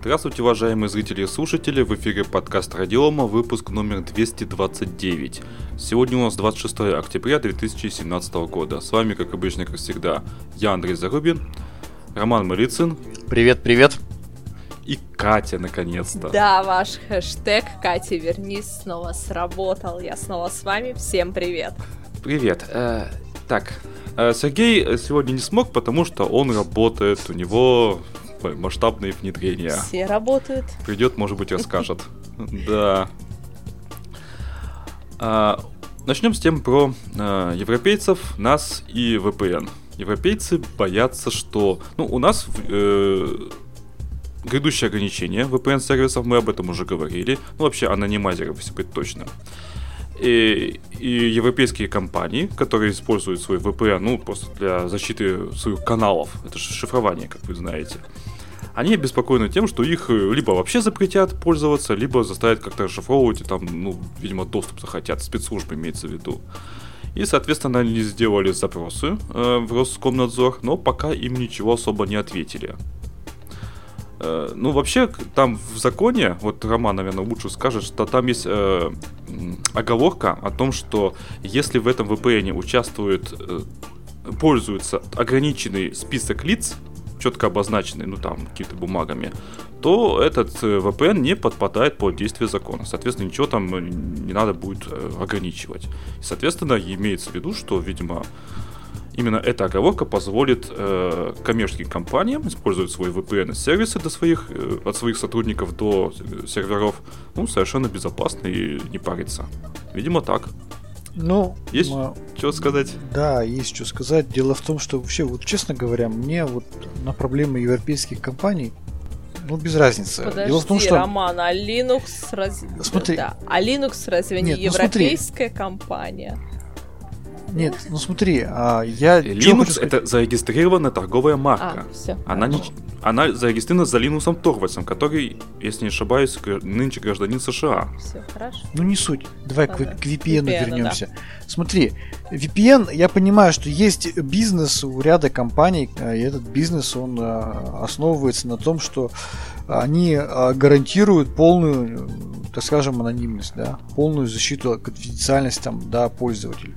Здравствуйте, уважаемые зрители и слушатели, в эфире подкаст Радиома, выпуск номер 229. Сегодня у нас 26 октября 2017 года. С вами, как обычно, как всегда, я Андрей Зарубин, Роман Малицын. Привет, привет. И Катя, наконец-то. Да, ваш хэштег Катя, вернись, снова сработал. Я снова с вами. Всем привет. Привет. Э, так, э, Сергей сегодня не смог, потому что он работает, у него масштабные внедрения. Все работают. Придет, может быть, расскажет. Да. А, начнем с тем про а, европейцев, нас и VPN. Европейцы боятся, что... Ну, у нас э, грядущие ограничения VPN-сервисов, мы об этом уже говорили. Ну, вообще, анонимайзеров, если быть точным. И, и европейские компании, которые используют свой VPN, ну, просто для защиты своих каналов, это же шифрование, как вы знаете, они обеспокоены тем, что их э, либо вообще запретят пользоваться, либо заставят как-то расшифровывать и там, ну, видимо, доступ захотят, спецслужбы имеется в виду. И, соответственно, они сделали запросы э, в Роскомнадзор, но пока им ничего особо не ответили. Э, ну, вообще, там в законе, вот Роман, наверное, лучше скажет, что там есть э, оговорка о том, что если в этом VPN участвует, э, пользуется ограниченный список лиц, четко обозначенный, ну там, какими-то бумагами, то этот э, VPN не подпадает под действие закона. Соответственно, ничего там э, не надо будет э, ограничивать. И, соответственно, имеется в виду, что, видимо, именно эта оговорка позволит э, коммерческим компаниям использовать свои VPN-сервисы до своих, э, от своих сотрудников до серверов ну, совершенно безопасно и не париться. Видимо, так. Ну, есть а, что сказать? Да, есть что сказать. Дело в том, что вообще, вот честно говоря, мне вот на проблемы европейских компаний ну, без разницы. Подожди, Дело в том, что... Роман, а Linux разве... Смотри. Да. А Linux разве Нет, не ну, европейская смотри. компания? Нет, ну смотри, а, я... Linux это зарегистрированная торговая марка. А, все. Она, не, она зарегистрирована за Линусом Торвальсом, который, если не ошибаюсь, нынче гражданин США. Все, хорошо. Ну не суть. Давай к, к VPN, VPN вернемся. Да. Смотри, VPN, я понимаю, что есть бизнес у ряда компаний, а, и этот бизнес, он а, основывается на том, что они гарантируют полную, так скажем, анонимность, да, полную защиту конфиденциальность там, да, пользователя.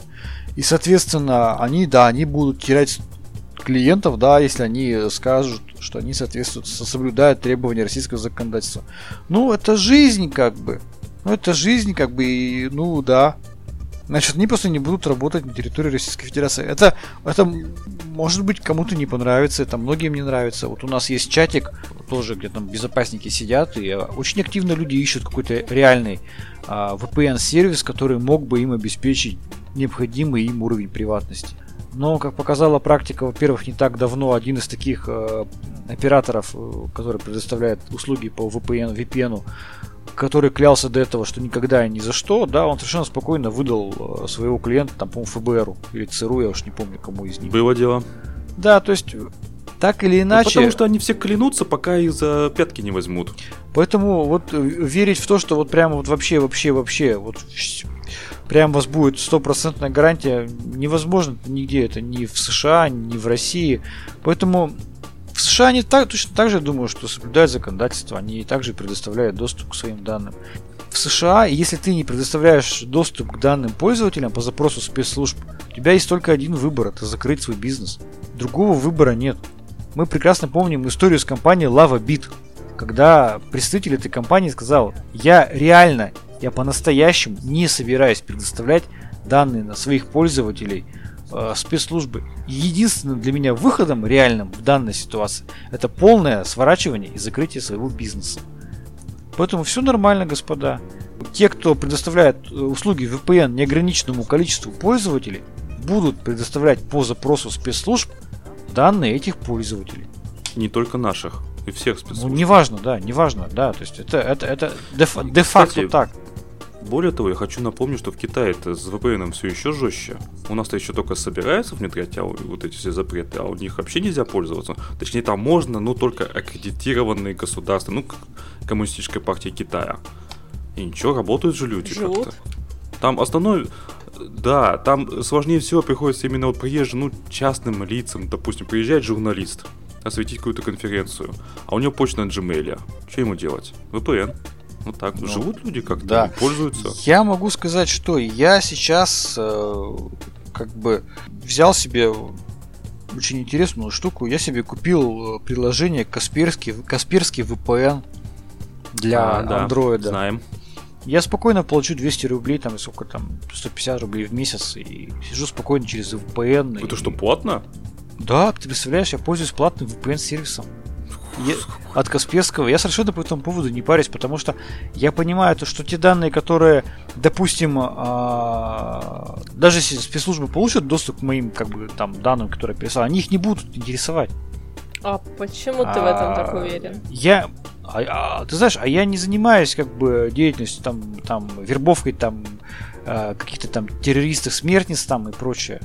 И, соответственно, они, да, они будут терять клиентов, да, если они скажут, что они соответствуют, соблюдают требования российского законодательства. Ну, это жизнь, как бы. Ну, это жизнь, как бы, и, ну, да. Значит, они просто не будут работать на территории Российской Федерации. Это, это может быть, кому-то не понравится, это многим не нравится. Вот у нас есть чатик, тоже где там безопасники сидят, и очень активно люди ищут какой-то реальный а, VPN-сервис, который мог бы им обеспечить необходимый им уровень приватности. Но, как показала практика, во-первых, не так давно один из таких э, операторов, э, который предоставляет услуги по VPN, VPN, который клялся до этого, что никогда и ни за что, да, он совершенно спокойно выдал э, своего клиента, там, по-моему, ФБРу или ЦРУ, я уж не помню, кому из них. Было дело. Да, то есть так или ну, иначе. Ну, потому что они все клянутся, пока их за пятки не возьмут. Поэтому вот верить в то, что вот прямо вот вообще, вообще, вообще, вот прям у вас будет стопроцентная гарантия, невозможно нигде это, ни в США, ни в России. Поэтому в США они так, точно так же, думаю, что соблюдают законодательство, они также предоставляют доступ к своим данным. В США, если ты не предоставляешь доступ к данным пользователям по запросу спецслужб, у тебя есть только один выбор, это закрыть свой бизнес. Другого выбора нет. Мы прекрасно помним историю с компанией LavaBit, когда представитель этой компании сказал, я реально я по-настоящему не собираюсь предоставлять данные на своих пользователей э, спецслужбы. Единственным для меня выходом реальным в данной ситуации это полное сворачивание и закрытие своего бизнеса. Поэтому все нормально, господа. Те, кто предоставляет э, услуги VPN неограниченному количеству пользователей, будут предоставлять по запросу спецслужб данные этих пользователей. Не только наших, и всех спецслужб. Ну, неважно, да, неважно, да. То есть это, это, это де-факто так. Более того, я хочу напомнить, что в Китае это с VPN все еще жестче. У нас-то еще только собираются внедрять а вот эти все запреты, а у них вообще нельзя пользоваться. Точнее, там можно, но только аккредитированные государства, ну, коммунистическая партия Китая. И ничего, работают же люди Живут. как-то. Там основной, да, там сложнее всего приходится именно вот приезжим, ну, частным лицам, допустим, приезжает журналист, осветить какую-то конференцию, а у него почта на Gmail. Что ему делать? VPN. Вот так ну, живут люди как-то, да. пользуются. Я могу сказать, что я сейчас э, как бы взял себе очень интересную штуку. Я себе купил э, приложение Касперский, Касперский VPN для а, да, Android. Знаем. Я спокойно получу 200 рублей, там, сколько там, 150 рублей в месяц, и сижу спокойно через VPN. Это и... что, платно? Да, ты представляешь, я пользуюсь платным VPN-сервисом. Я, от Касперского. Я совершенно по этому поводу не парюсь, потому что я понимаю, то, что те данные, которые, допустим, а, даже если спецслужбы получат доступ к моим как бы, там, данным, которые я писал, они их не будут интересовать. А почему ты а, в этом так уверен? Я, а, а, ты знаешь, а я не занимаюсь как бы деятельностью там, там вербовкой там э, каких-то там террористов, смертниц там и прочее.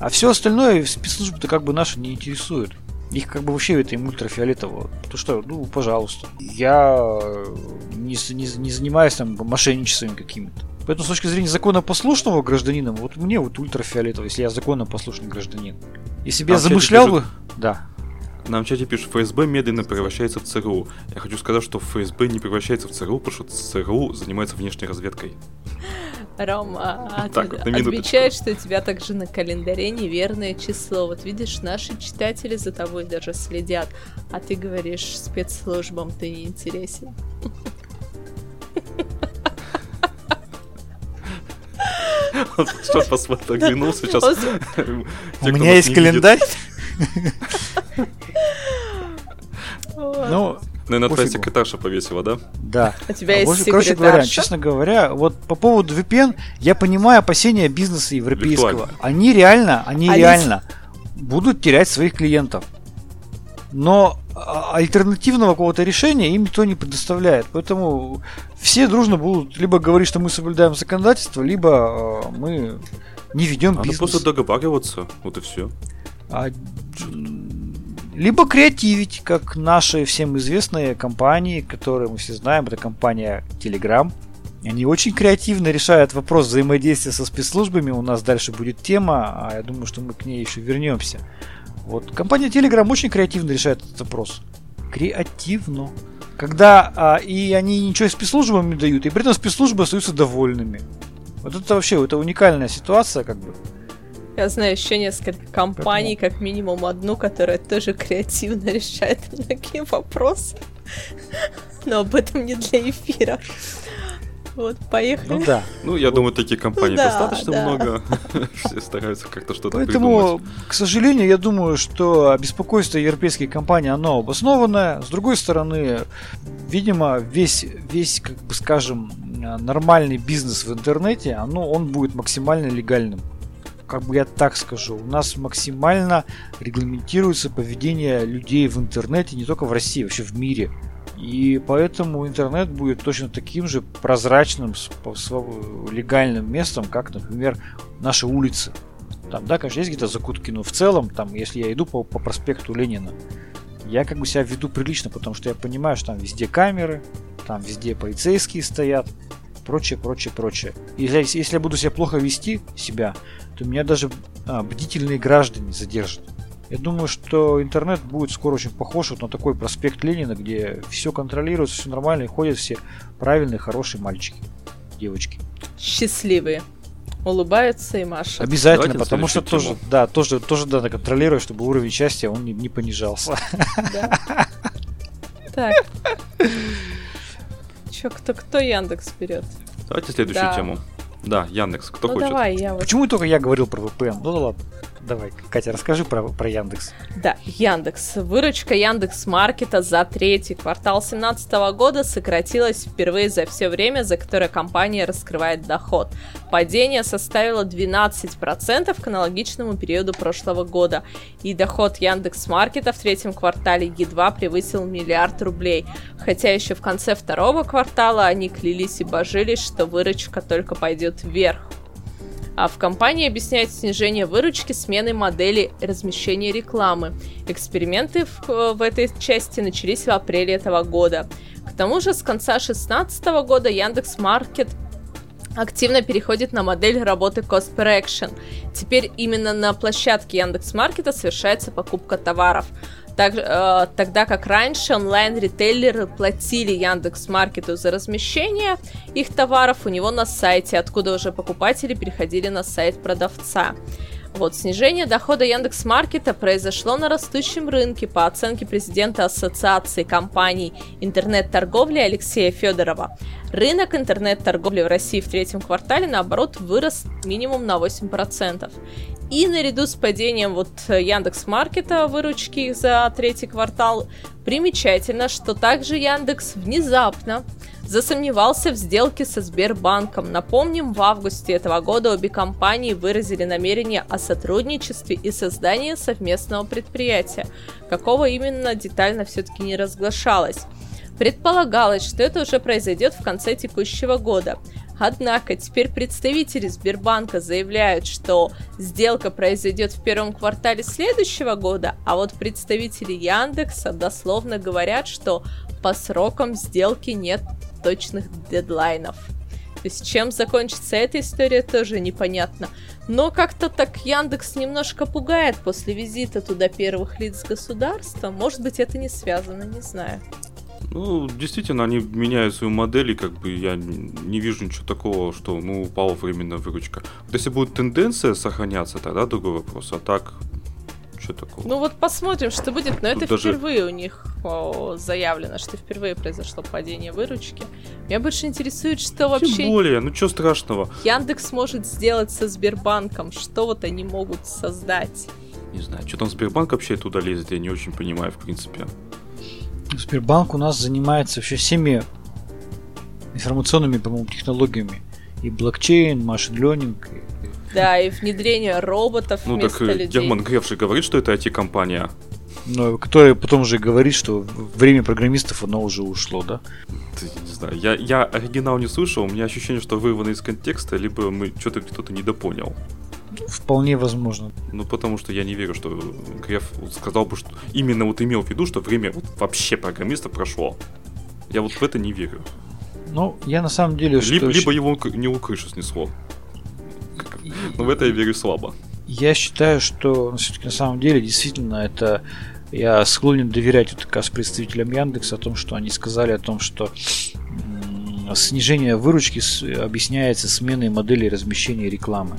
А все остальное спецслужбы-то как бы наши не интересуют. Их как бы вообще это им ультрафиолетово. То что, ну, пожалуйста. Я не, не, не занимаюсь там мошенничествами какими-то. Поэтому с точки зрения законопослушного гражданина, вот мне вот ультрафиолетово, если я законопослушный гражданин. Если бы я замышлял бы... Да. Нам в чате пишут, ФСБ медленно превращается в ЦРУ. Я хочу сказать, что ФСБ не превращается в ЦРУ, потому что ЦРУ занимается внешней разведкой. Рома а так, от, отмечает, что у тебя также на календаре неверное число. Вот видишь, наши читатели за тобой даже следят, а ты говоришь спецслужбам ты не интересен. Что посмотрел, оглянул сейчас. У меня есть календарь. Ну, Наверное, твоя секретарша повесила, да? Да. У тебя есть секретарша? Короче говоря, честно говоря, вот по поводу VPN, я понимаю опасения бизнеса европейского. Они реально, они а реально будут терять своих клиентов. Но а, альтернативного какого-то решения им никто не предоставляет. Поэтому все дружно будут либо говорить, что мы соблюдаем законодательство, либо э, мы не ведем бизнес. Надо просто договариваться, вот и все. А, либо креативить, как наши всем известные компании, которые мы все знаем, это компания Telegram. Они очень креативно решают вопрос взаимодействия со спецслужбами. У нас дальше будет тема, а я думаю, что мы к ней еще вернемся. Вот компания Telegram очень креативно решает этот вопрос. Креативно. Когда а, и они ничего спецслужбам не дают, и при этом спецслужбы остаются довольными. Вот это вообще это уникальная ситуация, как бы. Я знаю еще несколько компаний, как минимум одну, которая тоже креативно решает многие вопросы. Но об этом не для эфира. Вот, поехали. Ну да. Ну, я думаю, таких компаний да, достаточно да. много. Все стараются как-то что-то Поэтому, придумать. к сожалению, я думаю, что беспокойство европейских компаний, оно обоснованное. С другой стороны, видимо, весь, весь, как бы скажем, нормальный бизнес в интернете, оно, он будет максимально легальным как бы я так скажу, у нас максимально регламентируется поведение людей в интернете, не только в России, вообще в мире. И поэтому интернет будет точно таким же прозрачным, легальным местом, как, например, наши улицы. Там, да, конечно, есть где-то закутки, но в целом, там, если я иду по, по проспекту Ленина, я как бы себя веду прилично, потому что я понимаю, что там везде камеры, там везде полицейские стоят, прочее, прочее, прочее. И если, если я буду себя плохо вести, себя, то меня даже а, бдительные граждане задержат. Я думаю, что интернет будет скоро очень похож вот на такой проспект Ленина, где все контролируется, все нормально, и ходят все правильные, хорошие мальчики, девочки. Счастливые. Улыбаются и машут. Обязательно, Давайте потому что тоже, да, тоже, тоже надо контролировать, чтобы уровень счастья он не, не понижался. Так. Че, кто, кто Яндекс берет? Давайте следующую тему. Да, Яндекс, кто ну, хочет? Давай, я вот... Почему только я говорил про VPN? Ну да ладно. Давай, Катя, расскажи про, про Яндекс. Да, Яндекс. Выручка Яндекс Маркета за третий квартал 2017 года сократилась впервые за все время, за которое компания раскрывает доход. Падение составило 12% к аналогичному периоду прошлого года, и доход Яндекс Маркета в третьем квартале едва превысил миллиард рублей, хотя еще в конце второго квартала они клялись и божились, что выручка только пойдет вверх. А в компании объясняют снижение выручки сменой модели размещения рекламы. Эксперименты в, в этой части начались в апреле этого года. К тому же с конца 2016 года Яндекс Маркет активно переходит на модель работы Cost Per Action. Теперь именно на площадке Яндекс Маркета совершается покупка товаров. Так, э, тогда как раньше онлайн-ритейлеры платили Яндекс Маркету за размещение их товаров у него на сайте, откуда уже покупатели переходили на сайт продавца. Вот, снижение дохода Яндекс Маркета произошло на растущем рынке по оценке президента Ассоциации компаний интернет-торговли Алексея Федорова. Рынок интернет-торговли в России в третьем квартале, наоборот, вырос минимум на 8%. И наряду с падением вот Яндекс Маркета выручки за третий квартал, примечательно, что также Яндекс внезапно засомневался в сделке со Сбербанком. Напомним, в августе этого года обе компании выразили намерение о сотрудничестве и создании совместного предприятия. Какого именно детально все-таки не разглашалось. Предполагалось, что это уже произойдет в конце текущего года. Однако теперь представители Сбербанка заявляют, что сделка произойдет в первом квартале следующего года, а вот представители Яндекса дословно говорят, что по срокам сделки нет точных дедлайнов. То есть чем закончится эта история, тоже непонятно. Но как-то так Яндекс немножко пугает после визита туда первых лиц государства. Может быть, это не связано, не знаю. Ну, действительно, они меняют свою модель, и как бы я не вижу ничего такого, что, ну, упала временная выручка. Вот если будет тенденция сохраняться, тогда другой вопрос. А так, что такого? Ну вот посмотрим, что будет, но Тут это даже... впервые у них о, заявлено, что впервые произошло падение выручки. Меня больше интересует, что вообще... Тем более, ну что страшного? Яндекс может сделать со Сбербанком, что вот они могут создать. Не знаю, что там Сбербанк вообще туда лезет, я не очень понимаю, в принципе. Сбербанк у нас занимается вообще всеми информационными, по-моему, технологиями. И блокчейн, машин ленинг. Да, и внедрение роботов ну, так, людей. Герман Греф же говорит, что это IT-компания. Но которая потом уже говорит, что время программистов оно уже ушло, да? Не знаю, я, я оригинал не слышал, у меня ощущение, что вырвано из контекста, либо мы что-то кто-то недопонял. Вполне возможно. Ну, потому что я не верю, что Греф сказал бы, что именно вот имел в виду, что время вот вообще программиста прошло. Я вот в это не верю. Ну, я на самом деле... Либо, что... либо его не у крыши снесло. Но в это я верю слабо. Я считаю, что ну, все-таки на самом деле действительно это я склонен доверять вот как раз представителям Яндекса о том, что они сказали о том, что снижение выручки объясняется сменой модели размещения рекламы.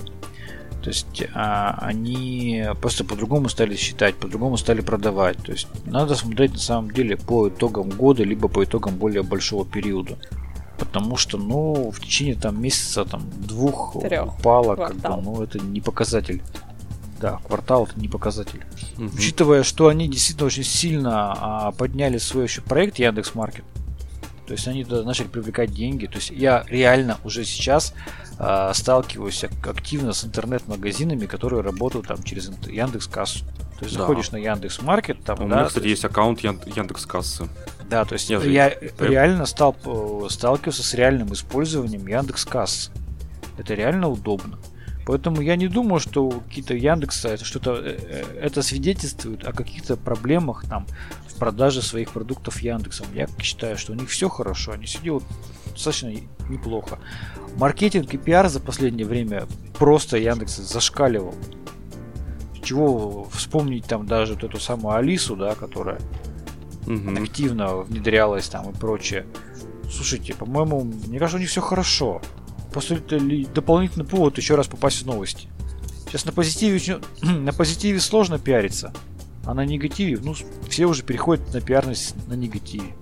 То есть а, они просто по-другому стали считать, по-другому стали продавать. То есть надо смотреть на самом деле по итогам года, либо по итогам более большого периода. Потому что, ну, в течение там месяца, там, двух Трех. упало, как бы, ну, это не показатель. Да, квартал это не показатель. Угу. Учитывая, что они действительно очень сильно а, подняли свой еще проект Яндекс Маркет. То есть они начали привлекать деньги. То есть я реально уже сейчас э, сталкиваюсь активно с интернет-магазинами, которые работают там через Яндекс Кассу. То есть да. заходишь на Яндекс Маркет, там, У да, меня, кстати, есть аккаунт Яндекс Кассы. Да, то есть я, я реально стал э, сталкиваться с реальным использованием Яндекс Кассы. Это реально удобно. Поэтому я не думаю, что какие-то Яндекса это что-то э, э, это свидетельствует о каких-то проблемах там в продаже своих продуктов Яндексом. Я считаю, что у них все хорошо, они все делают достаточно неплохо. Маркетинг и пиар за последнее время просто Яндекс зашкаливал. Чего вспомнить там даже вот эту самую Алису, да, которая угу. активно внедрялась там и прочее. Слушайте, по-моему, мне кажется, у них все хорошо. Просто это дополнительный повод еще раз попасть в новости. Сейчас на позитиве, на позитиве сложно пиариться, а на негативе, ну, все уже переходят на пиарность на негативе.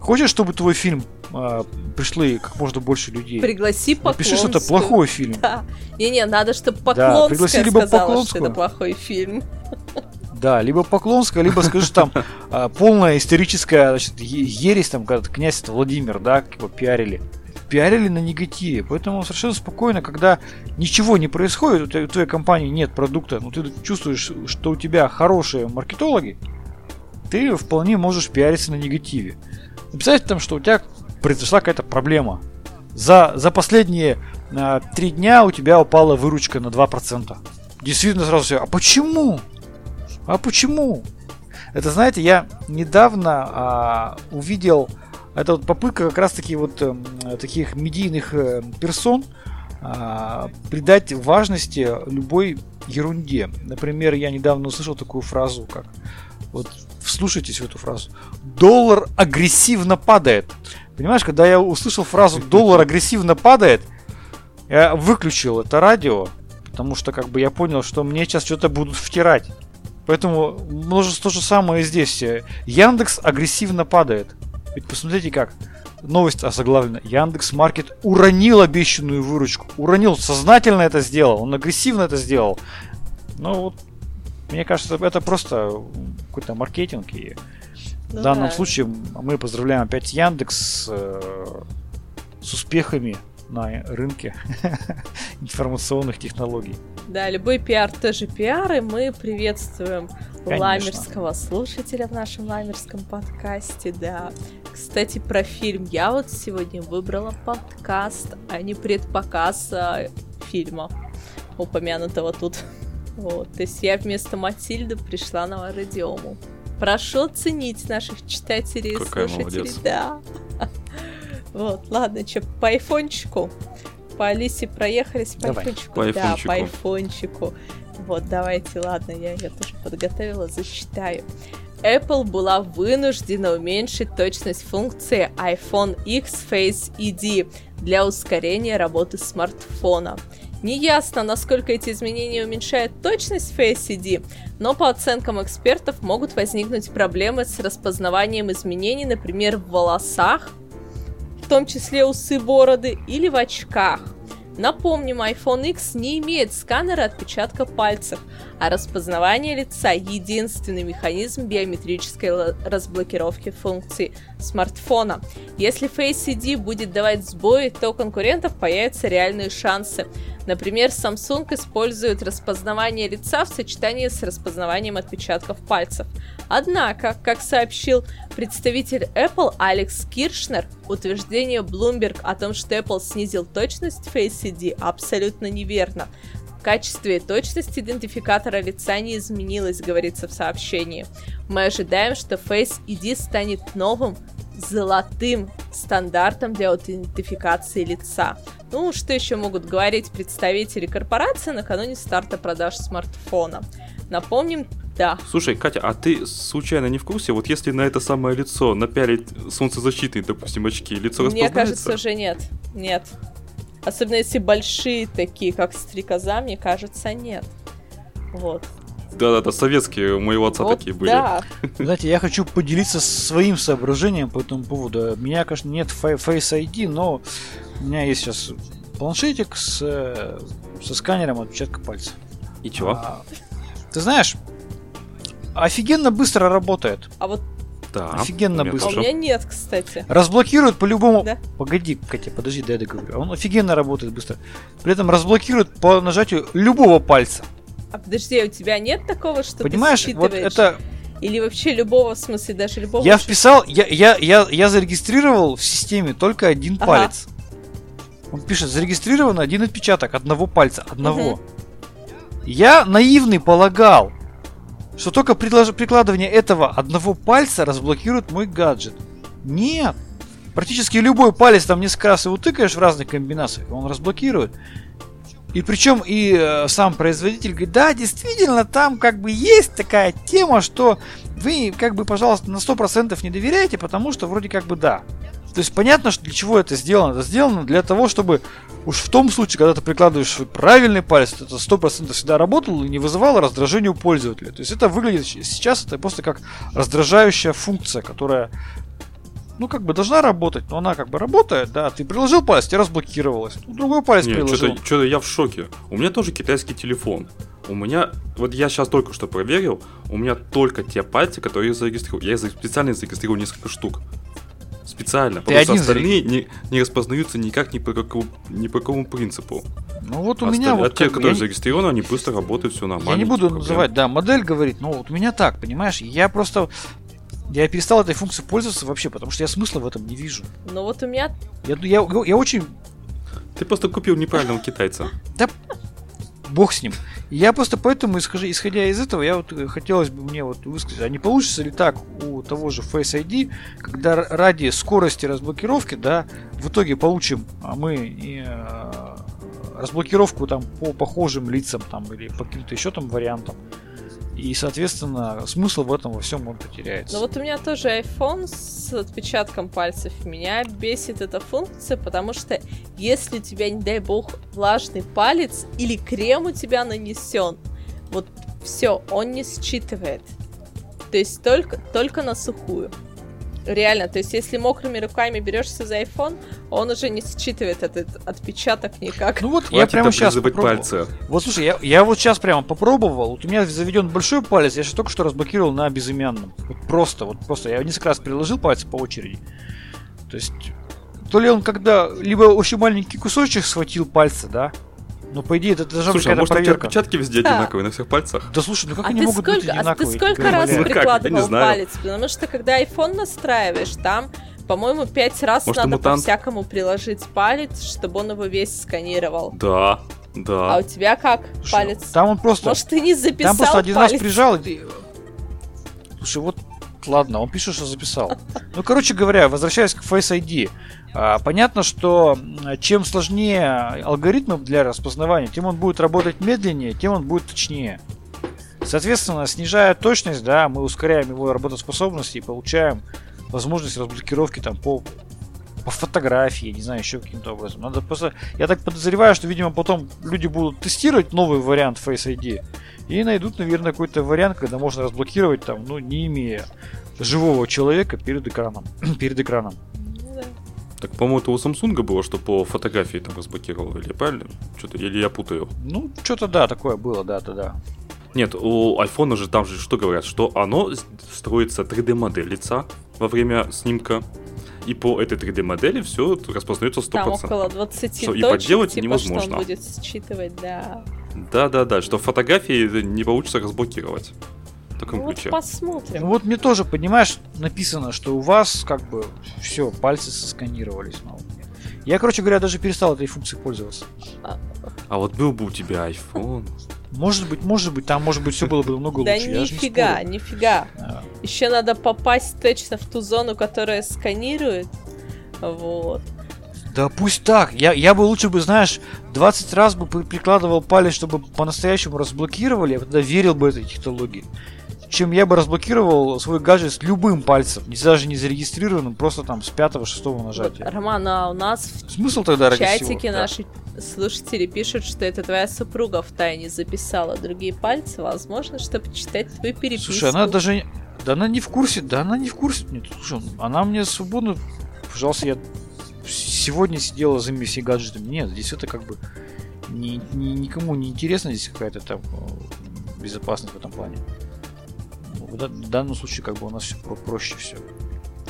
Хочешь, чтобы твой фильм э, пришли как можно больше людей? Пригласи Поклонскую. Напиши, что это плохой фильм. Да. Не-не, надо, чтобы Поклонская да, пригласи либо сказала, Поклонскую. что это плохой фильм. Да, либо Поклонская, либо скажешь там а, полная историческая значит, ересь, там, когда князь Владимир, да, его пиарили. Пиарили на негативе. Поэтому совершенно спокойно, когда ничего не происходит, у, твоей компании нет продукта, но ты чувствуешь, что у тебя хорошие маркетологи, ты вполне можешь пиариться на негативе. Написать там, что у тебя произошла какая-то проблема. За, за последние а, три дня у тебя упала выручка на 2%. Действительно сразу все, а почему? А почему? Это, знаете, я недавно а, увидел, это вот попытка как раз таки вот э, таких медийных э, персон а, придать важности любой ерунде. Например, я недавно услышал такую фразу, как вот вслушайтесь в эту фразу. Доллар агрессивно падает. Понимаешь, когда я услышал фразу «доллар агрессивно падает», я выключил это радио, потому что как бы я понял, что мне сейчас что-то будут втирать. Поэтому может то же самое здесь. Яндекс агрессивно падает. Ведь посмотрите как. Новость озаглавлена. Яндекс Маркет уронил обещанную выручку. Уронил, сознательно это сделал. Он агрессивно это сделал. Ну вот, мне кажется, это просто какой-то маркетинг. И ну, в данном да. случае мы поздравляем опять Яндекс э, с успехами на рынке информационных технологий. Да, любой пиар тоже пиар, и мы приветствуем Конечно. ламерского слушателя в нашем ламерском подкасте, да. Кстати, про фильм я вот сегодня выбрала подкаст, а не предпоказ а, фильма, упомянутого тут. Вот, то есть я вместо Матильды пришла на радиому. Прошу оценить наших читателей и Какая слушателей. Молодец. Да. Вот, ладно, что, по айфончику? По Алисе проехались по Давай. айфончику? По да, по айфончику. Вот, давайте, ладно, я ее тоже подготовила, зачитаю. Apple была вынуждена уменьшить точность функции iPhone X Face ID для ускорения работы смартфона. Неясно, насколько эти изменения уменьшают точность Face ID, но по оценкам экспертов могут возникнуть проблемы с распознаванием изменений, например, в волосах, в том числе усы, бороды или в очках. Напомним, iPhone X не имеет сканера отпечатка пальцев, а распознавание лица – единственный механизм биометрической разблокировки функций смартфона. Если Face ID будет давать сбои, то у конкурентов появятся реальные шансы. Например, Samsung использует распознавание лица в сочетании с распознаванием отпечатков пальцев. Однако, как сообщил представитель Apple Алекс Киршнер, утверждение Bloomberg о том, что Apple снизил точность Face ID, абсолютно неверно. В качестве точности идентификатора лица не изменилось, говорится в сообщении. Мы ожидаем, что Face ID станет новым золотым стандартом для аутентификации лица. Ну, что еще могут говорить представители корпорации накануне старта продаж смартфона? Напомним, да. Слушай, Катя, а ты случайно не в курсе, вот если на это самое лицо напялить солнцезащитные, допустим, очки, лицо Мне распознается? Мне кажется, уже нет. Нет. Особенно если большие такие, как стрекоза, мне кажется, нет. Вот. Да-да-да, советские у моего отца вот такие были. Да. Знаете, я хочу поделиться своим соображением по этому поводу. У меня, конечно, нет Face ID, но у меня есть сейчас планшетик с, э, со сканером отпечатка пальца. И чего? А, ты знаешь, офигенно быстро работает. А вот да, офигенно быстро. А у меня нет, кстати. Разблокирует по-любому. Да? Погоди, Катя, подожди, дай я договорю. Он офигенно работает быстро. При этом разблокирует по нажатию любого пальца. А подожди, а у тебя нет такого, что Понимаешь, ты вот это... Или вообще любого, в смысле, даже любого... Я вписал, я, я, я, я зарегистрировал в системе только один ага. палец. Он пишет, зарегистрирован один отпечаток одного пальца, одного. Угу. Я наивный полагал, что только прикладывание этого одного пальца разблокирует мой гаджет. Нет. Практически любой палец там несколько раз его тыкаешь в разных комбинациях, он разблокирует. И причем и э, сам производитель говорит, да, действительно, там как бы есть такая тема, что вы как бы, пожалуйста, на 100% не доверяете, потому что вроде как бы да. То есть понятно, что для чего это сделано. Это сделано для того, чтобы уж в том случае, когда ты прикладываешь правильный палец, это 100% всегда работало и не вызывало раздражения у пользователя. То есть это выглядит сейчас это просто как раздражающая функция, которая ну, как бы должна работать, но она как бы работает, да, ты приложил палец, тебе разблокировалось, ну, другой палец Нет, приложил. Что-то, что-то я в шоке. У меня тоже китайский телефон. У меня, вот я сейчас только что проверил, у меня только те пальцы, которые я зарегистрировал. Я специально зарегистрировал несколько штук. Специально, Ты потому что остальные не, не распознаются никак ни по какому, ни по какому принципу. Ну вот у Осталь... меня вот... А те, которые я... зарегистрированы, они быстро работают, все нормально. Я не буду называть, да, модель говорит, но вот у меня так, понимаешь, я просто я перестал этой функцией пользоваться вообще, потому что я смысла в этом не вижу. Ну вот у меня... Я, я, я очень... Ты просто купил неправильного китайца. Да бог с ним. Я просто поэтому, исходя, исходя из этого, я вот э, хотелось бы мне вот высказать, а не получится ли так у того же Face ID, когда ради скорости разблокировки, да, в итоге получим а мы э, разблокировку там по похожим лицам там или по каким-то еще там вариантам. И, соответственно, смысл в этом во всем он потеряется. Ну вот у меня тоже iPhone с отпечатком пальцев. Меня бесит эта функция, потому что если у тебя, не дай бог, влажный палец или крем у тебя нанесен, вот все, он не считывает. То есть только, только на сухую. Реально, то есть если мокрыми руками берешься за iPhone, он уже не считывает этот отпечаток никак. Ну вот Хватит я прямо сейчас пальцы. Вот слушай, я, я вот сейчас прямо попробовал. Вот у меня заведен большой палец, я же только что разблокировал на безымянном. Вот просто, вот просто. Я несколько раз приложил пальцы по очереди. То есть, то ли он когда либо очень маленький кусочек схватил пальцы, да, ну, по идее, это должна быть какая-то а проверка. отпечатки везде да. одинаковые на всех пальцах? Да слушай, ну как а они могут сколько, быть одинаковые? А ты сколько раз ну, прикладывал палец? Потому что когда iPhone настраиваешь, там, по-моему, пять раз Может, надо по-всякому приложить палец, чтобы он его весь сканировал. Да, да. А у тебя как Слушай, палец? Там он просто... Может, ты не записал Там просто один палец? раз прижал, и... Слушай, вот ладно, он пишет, что записал. Ну, короче говоря, возвращаясь к Face ID. А, понятно, что чем сложнее алгоритмы для распознавания, тем он будет работать медленнее, тем он будет точнее. Соответственно, снижая точность, да, мы ускоряем его работоспособность и получаем возможность разблокировки там по по фотографии, не знаю, еще каким-то образом. Надо просто... Я так подозреваю, что, видимо, потом люди будут тестировать новый вариант Face ID и найдут, наверное, какой-то вариант, когда можно разблокировать там, ну, не имея живого человека перед экраном. перед экраном. Так, по-моему, это у Samsung было, что по фотографии там разблокировали, правильно? Что-то, или я путаю? Ну, что-то да, такое было, да, да, да. Нет, у iPhone же там же что говорят, что оно строится 3D-модель лица во время снимка, и по этой 3D-модели все распознается 100%. Там около 20 что, точек, И подделать типа, невозможно. Что он будет считывать, да. Да-да-да, что фотографии не получится разблокировать таком вот ключе. посмотрим. Ну вот мне тоже, понимаешь, написано, что у вас как бы все, пальцы сосканировались. Ну, я, короче говоря, даже перестал этой функцией пользоваться. А вот был бы у тебя iPhone. Может быть, может быть, там, может быть, все было бы намного лучше. Да нифига, нифига. Еще надо попасть точно в ту зону, которая сканирует. Вот. Да пусть так. Я, я бы лучше бы, знаешь, 20 раз бы прикладывал палец, чтобы по-настоящему разблокировали, я тогда верил бы этой технологии чем я бы разблокировал свой гаджет с любым пальцем, не даже не зарегистрированным, просто там с пятого-шестого нажатия. Вот, Роман, а у нас Смысл тогда в чатике всего, наши да. слушатели пишут, что это твоя супруга в тайне записала другие пальцы, возможно, чтобы читать твою переписку. Слушай, она даже... Да она не в курсе, да она не в курсе. Нет, слушай, она мне свободно... Пожалуйста, я сегодня сидела за всеми гаджетами. Нет, здесь это как бы ни, ни, никому не интересно здесь какая-то там э, безопасность в этом плане в данном случае как бы у нас все про проще все.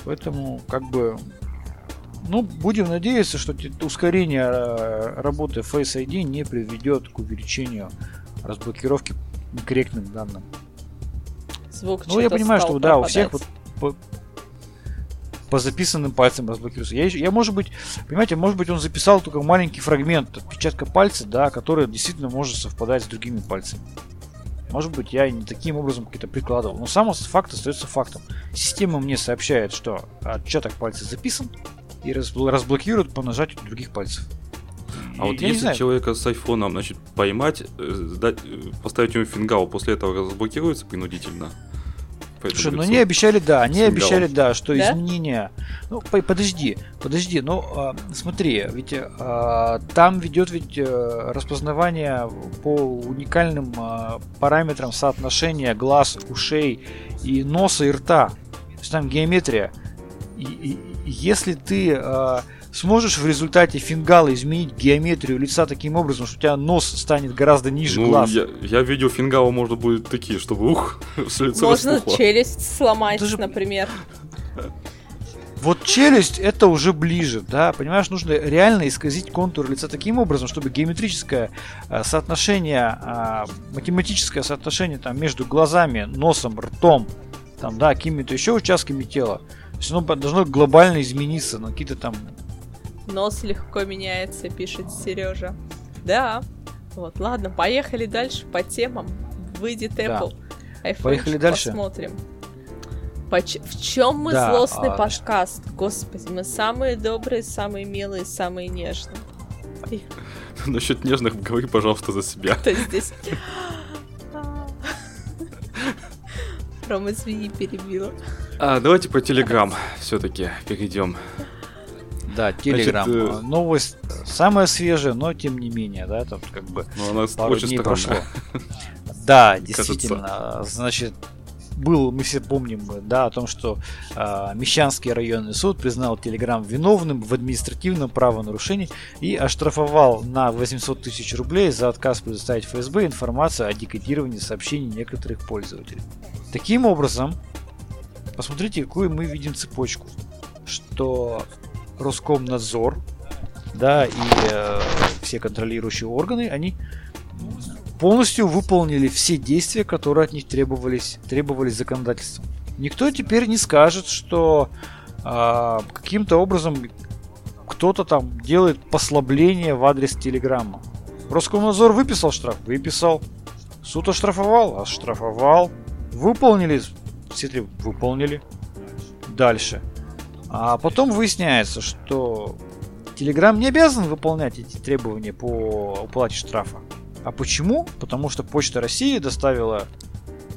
Поэтому как бы ну, будем надеяться, что ускорение э, работы Face ID не приведет к увеличению разблокировки корректным данным. Звук ну, я понимаю, что да, у всех вот по, по записанным пальцам разблокируется. Я, я, может быть, понимаете, может быть, он записал только маленький фрагмент отпечатка пальца, да, который действительно может совпадать с другими пальцами. Может быть, я не таким образом какие-то прикладывал. Но сам факт остается фактом. Система мне сообщает, что отпечаток пальца записан и разблокирует по нажатию других пальцев. А вот я если человека с айфоном, значит, поймать, э, э, поставить ему фингал, после этого разблокируется принудительно, Слушай, ну они обещали, да, они обещали, да, что да? изменения. Ну, подожди, подожди, ну а, смотри, ведь а, там ведет ведь а, распознавание по уникальным а, параметрам соотношения глаз, ушей и носа и рта. То есть там геометрия. И, и если ты а, сможешь в результате фингала изменить геометрию лица таким образом, что у тебя нос станет гораздо ниже ну, глаз. Я, я видел фингала можно будет такие, чтобы ух, с лица Можно распухло. челюсть сломать, Даже... например. Вот челюсть это уже ближе, да, понимаешь, нужно реально исказить контур лица таким образом, чтобы геометрическое э, соотношение, э, математическое соотношение там между глазами, носом, ртом, там, да, какими-то еще участками тела, есть оно должно глобально измениться на какие-то там Нос легко меняется, пишет Сережа. Да. Вот, ладно, поехали дальше по темам. Выйдет Apple. Да. Поехали дальше. Посмотрим. Поч- в чем мы да, злостный а... подкаст? Господи, мы самые добрые, самые милые, самые нежные. Насчет нежных говори, пожалуйста, за себя. Кто здесь? Ром, извини, перебила. А, давайте по Телеграм все-таки перейдем. Да, Телеграм. Значит, э, Новость самая свежая, но тем не менее, да, там как бы ну, она пару очень дней прошло. Да, действительно. Значит, был, мы все помним, да, о том, что э, Мещанский районный суд признал Телеграм виновным в административном правонарушении и оштрафовал на 800 тысяч рублей за отказ предоставить ФСБ информацию о декодировании сообщений некоторых пользователей. Таким образом, посмотрите, какую мы видим цепочку, что Роскомнадзор, да, и э, все контролирующие органы, они полностью выполнили все действия, которые от них требовались, требовались законодательством. Никто теперь не скажет, что э, каким-то образом кто-то там делает послабление в адрес Телеграма. Роскомнадзор выписал штраф? Выписал. Суд оштрафовал? Оштрафовал. Выполнили? Все три выполнили. Дальше. А потом выясняется, что Telegram не обязан выполнять эти требования по уплате штрафа. А почему? Потому что Почта России доставила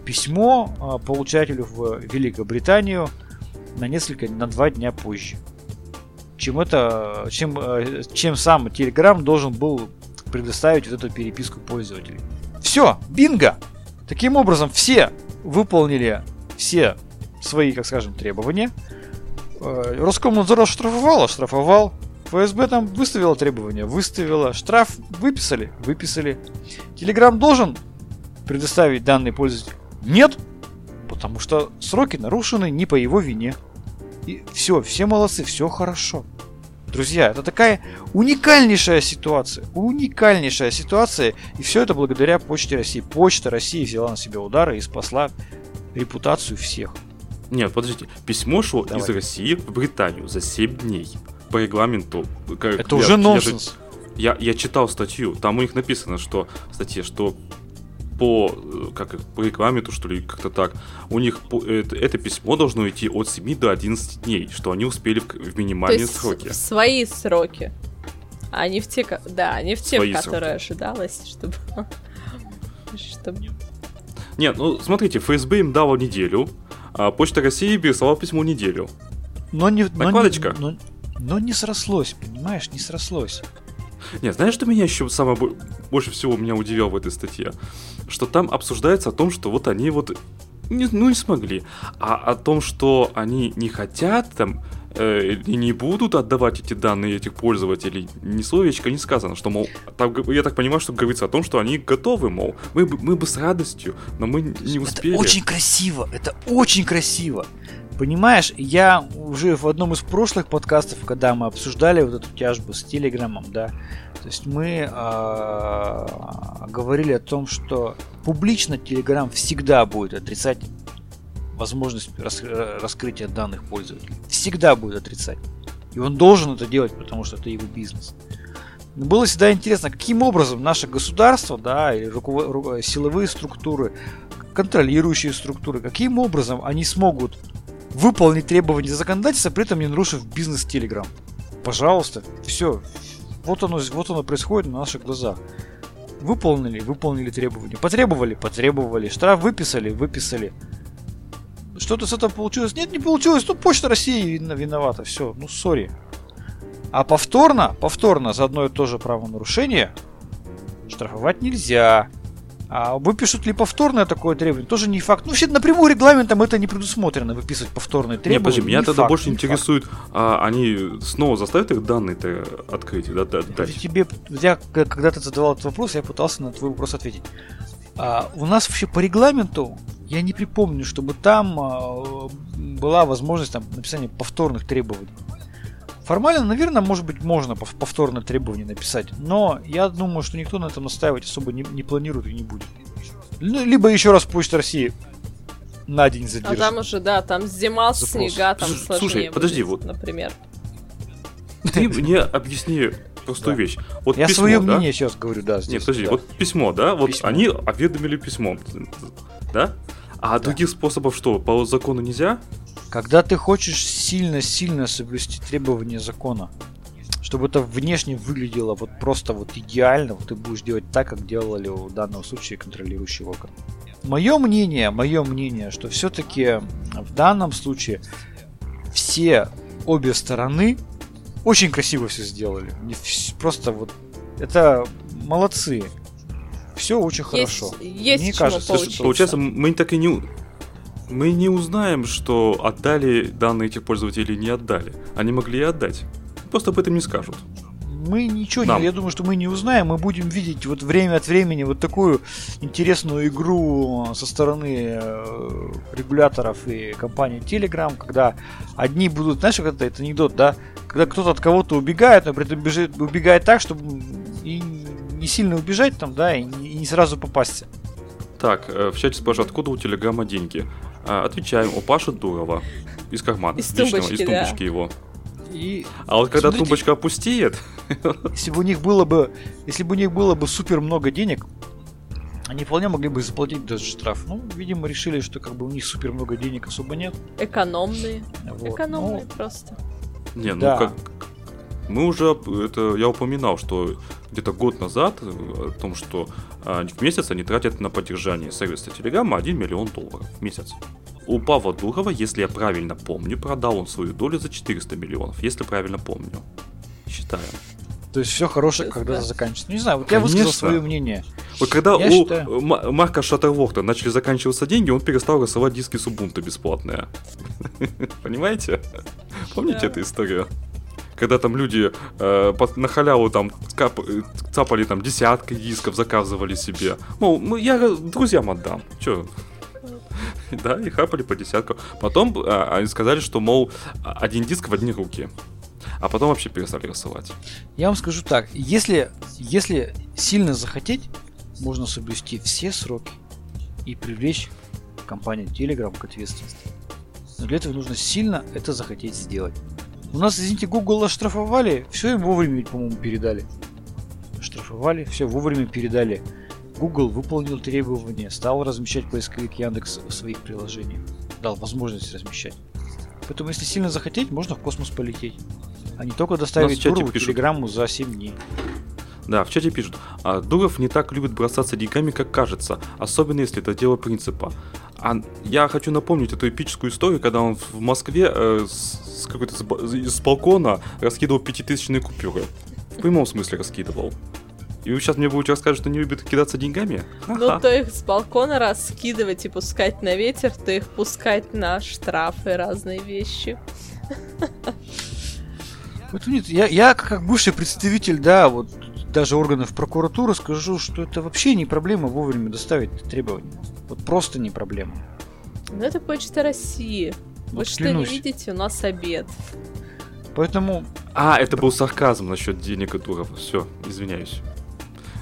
письмо а, получателю в Великобританию на несколько, на два дня позже. Чем это, чем, а, чем сам Telegram должен был предоставить вот эту переписку пользователей. Все, бинго! Таким образом, все выполнили все свои, как скажем, требования – Роскомнадзор оштрафовал, оштрафовал. ФСБ там выставила требования, выставила. Штраф выписали, выписали. Телеграм должен предоставить данные пользователю? Нет, потому что сроки нарушены не по его вине. И все, все молодцы, все хорошо. Друзья, это такая уникальнейшая ситуация. Уникальнейшая ситуация. И все это благодаря Почте России. Почта России взяла на себя удары и спасла репутацию всех. Нет, подождите. Письмо шло Давай. из России в Британию за 7 дней. По регламенту. Как, Это я, уже нонсенс. Я, я, я читал статью. Там у них написано, что в статье, что по, как, по регламенту, что ли, как-то так, у них по, это, это письмо должно идти от 7 до 11 дней, что они успели в, в минимальные То есть сроки. В свои сроки. А не в те, да, не в те, свои в которые сроки. ожидалось, чтобы... чтобы... Нет, ну смотрите, ФСБ им дало неделю, Почта России переслала письмо неделю. Но не... Накладочка. Но, но, но не срослось, понимаешь, не срослось. Нет, знаешь, что меня еще самое больше всего меня удивило в этой статье? Что там обсуждается о том, что вот они вот не, ну не смогли, а о том, что они не хотят там э, и не будут отдавать эти данные этих пользователей, ни словечко не сказано, что, мол, там, я так понимаю, что говорится о том, что они готовы, мол, мы, мы бы с радостью, но мы не успели. Это очень красиво, это очень красиво. Понимаешь, я уже в одном из прошлых подкастов, когда мы обсуждали вот эту тяжбу с Телеграмом, да, то есть мы э, говорили о том, что публично Телеграм всегда будет отрицать возможность рас, раскрытия данных пользователей. Всегда будет отрицать. И он должен это делать, потому что это его бизнес. Было всегда интересно, каким образом наше государство, да, и силовые структуры, контролирующие структуры, каким образом они смогут выполнить требования законодательства, при этом не нарушив бизнес Telegram. Пожалуйста, все. Вот оно, вот оно происходит на наших глазах. Выполнили, выполнили требования. Потребовали, потребовали. Штраф выписали, выписали. Что-то с этого получилось? Нет, не получилось. Ну, Почта России виновата. Все, ну, сори. А повторно, повторно за одно и то же правонарушение штрафовать нельзя. А выпишут ли повторное такое требование, тоже не факт. Ну, вообще напрямую регламентом это не предусмотрено, выписывать повторные требования. Не, подожди, меня не тогда факт, больше интересует, а, они снова заставят их данные-то открыть, да, да, дать? Тебе, я, когда ты задавал этот вопрос, я пытался на твой вопрос ответить. А, у нас вообще по регламенту я не припомню, чтобы там а, была возможность там, написания повторных требований. Формально, наверное, может быть, можно повторное требование написать, но я думаю, что никто на этом настаивать особо не, не планирует и не будет. Ну, либо еще раз Почта России на день задержит. А там уже, да, там зима, Запрос. снега, там сложнее Слушай, будет, подожди, вот, например. Ты мне объясни простую да. вещь. Вот Я письмо, свое да? мнение сейчас говорю, да. Здесь, Нет, подожди, да. вот письмо, да, вот письмо. они уведомили письмом, да? А да. других способов что, по закону нельзя? Когда ты хочешь сильно-сильно соблюсти требования закона, чтобы это внешне выглядело вот просто вот идеально, вот ты будешь делать так, как делали в данном случае контролирующий орган. Мое мнение, мое мнение, что все-таки в данном случае все обе стороны очень красиво все сделали. Просто вот это молодцы. Все очень есть, хорошо. Есть Мне кажется, получается, мы так и не мы не узнаем, что отдали данные этих пользователей или не отдали. Они могли и отдать. Просто об этом не скажут мы ничего Нам. не, я думаю, что мы не узнаем, мы будем видеть вот время от времени вот такую интересную игру со стороны э, регуляторов и компании Telegram, когда одни будут, знаешь, как это, это анекдот, да, когда кто-то от кого-то убегает, но при этом бежит, убегает так, чтобы и не сильно убежать там, да, и не, и не сразу попасть. Так, э, в чате спрашивают, откуда у Телеграма деньги? А, отвечаем, у Паши Дурова. Из кармана. Из тумбочки, личного, из тумбочки да. его. И а вот когда смотрите, тумбочка опустеет... Если бы у них было бы, если бы у них было бы супер много денег, они вполне могли бы заплатить даже штраф. Ну, видимо, решили, что как бы у них супер много денег особо нет. Экономные. Вот. Экономные ну, просто. Не, ну да. как мы уже это я упоминал, что где-то год назад э, о том, что а, в месяц они тратят на поддержание сервиса Telegram 1 миллион долларов в месяц. У Павла Дурова, если я правильно помню, продал он свою долю за 400 миллионов, если правильно помню. Считаем. То есть все хорошее когда-то заканчивается. Ну, не знаю, вот Конечно. я высказал свое мнение. Вот когда я у считаю... Марка Шаттерворта начали заканчиваться деньги, он перестал рассылать диски с Ubuntu бесплатные. Понимаете? Помните эту историю? Когда там люди э, на халяву там кап, цапали там десятки дисков, заказывали себе. Мол, ну, я друзьям отдам. Че? Да, и хапали по десятку. Потом а, они сказали, что, мол, один диск в одни руки. А потом вообще перестали рассылать. Я вам скажу так, если, если сильно захотеть, можно соблюсти все сроки и привлечь компанию Telegram к ответственности. Но для этого нужно сильно это захотеть сделать. У нас, извините, Google оштрафовали, все им вовремя, по-моему, передали. Оштрафовали, все вовремя передали. Google выполнил требования, стал размещать поисковик Яндекс в своих приложениях. Дал возможность размещать. Поэтому, если сильно захотеть, можно в космос полететь. А не только доставить Дурову телеграмму за 7 дней. Да, в чате пишут, а Дуров не так любит бросаться деньгами, как кажется, особенно если это дело принципа. А я хочу напомнить эту эпическую историю, когда он в Москве э, с, с какой-то с, с балкона раскидывал пятитысячные купюры. В прямом смысле раскидывал. И вы сейчас мне будете рассказывать, что не любит кидаться деньгами? Ну, то их с балкона раскидывать и пускать на ветер, то их пускать на штрафы, разные вещи. Вот нет, я, я как бывший представитель, да, вот даже органов прокуратуры скажу, что это вообще не проблема вовремя доставить требования. Вот просто не проблема. Ну это Почта России. Вот Вы что клянусь. не видите, у нас обед. Поэтому... А, это был сарказм насчет денег и туров. Все, извиняюсь.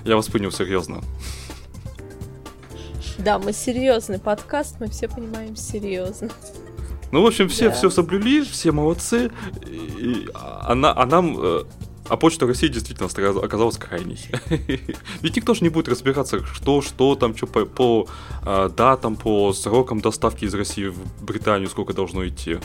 Я вас понял серьезно. Да, мы серьезный подкаст, мы все понимаем серьезно. Ну, в общем, все да. все соблюли, все молодцы. И, а, а нам э, а почта России действительно оказалась крайней. Ведь никто же не будет разбираться, что, что там, что по, по а, датам, по срокам доставки из России в Британию, сколько должно идти.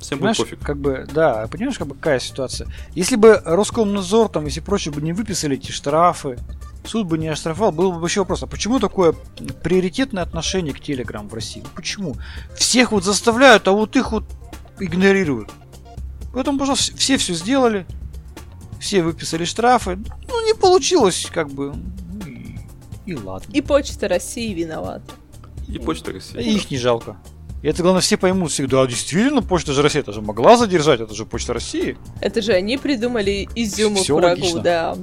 Всем Знаешь, будет пофиг. Как бы, да, понимаешь, как бы какая ситуация? Если бы Роскомнадзор там, если прочее, бы не выписали эти штрафы, суд бы не оштрафовал, был бы вообще вопрос, а почему такое приоритетное отношение к Телеграм в России? Почему? Всех вот заставляют, а вот их вот игнорируют. Поэтому, пожалуйста, все все сделали, все выписали штрафы. Ну, не получилось, как бы. Ну, и, и ладно. И Почта России виновата. И Почта России. И их не жалко. И это, главное, все поймут всегда, действительно, Почта же России, это же могла задержать, это же Почта России. Это же они придумали изюму все курагу, логично. да.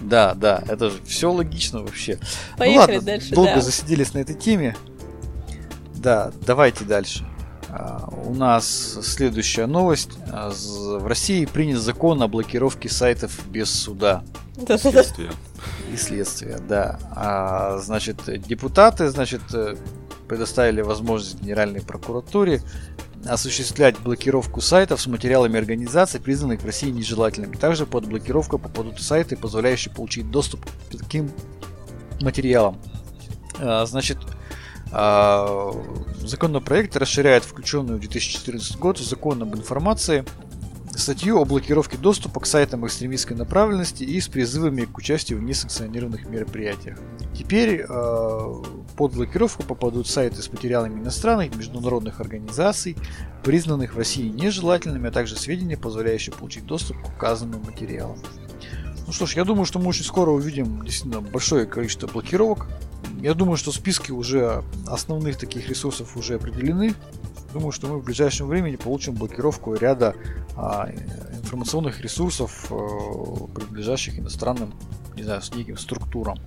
Да, да, это же все логично вообще. Ну Поехали ну, ладно, дальше, долго да. засиделись на этой теме. Да, давайте дальше. А, у нас следующая новость. А, в России принят закон о блокировке сайтов без суда. И следствия. И следствия, да. А, значит, депутаты, значит, э, предоставили возможность Генеральной прокуратуре осуществлять блокировку сайтов с материалами организаций, признанных в России нежелательными. Также под блокировку попадут сайты, позволяющие получить доступ к таким материалам. А, значит, законопроект расширяет включенную в 2014 год закон об информации статью о блокировке доступа к сайтам экстремистской направленности и с призывами к участию в несанкционированных мероприятиях. Теперь э, под блокировку попадут сайты с материалами иностранных международных организаций, признанных в России нежелательными, а также сведения, позволяющие получить доступ к указанным материалам. Ну что ж, я думаю, что мы очень скоро увидим действительно большое количество блокировок. Я думаю, что списки уже основных таких ресурсов уже определены. Думаю, что мы в ближайшем времени получим блокировку ряда а, информационных ресурсов, а, принадлежащих иностранным, не знаю, с неким структурам.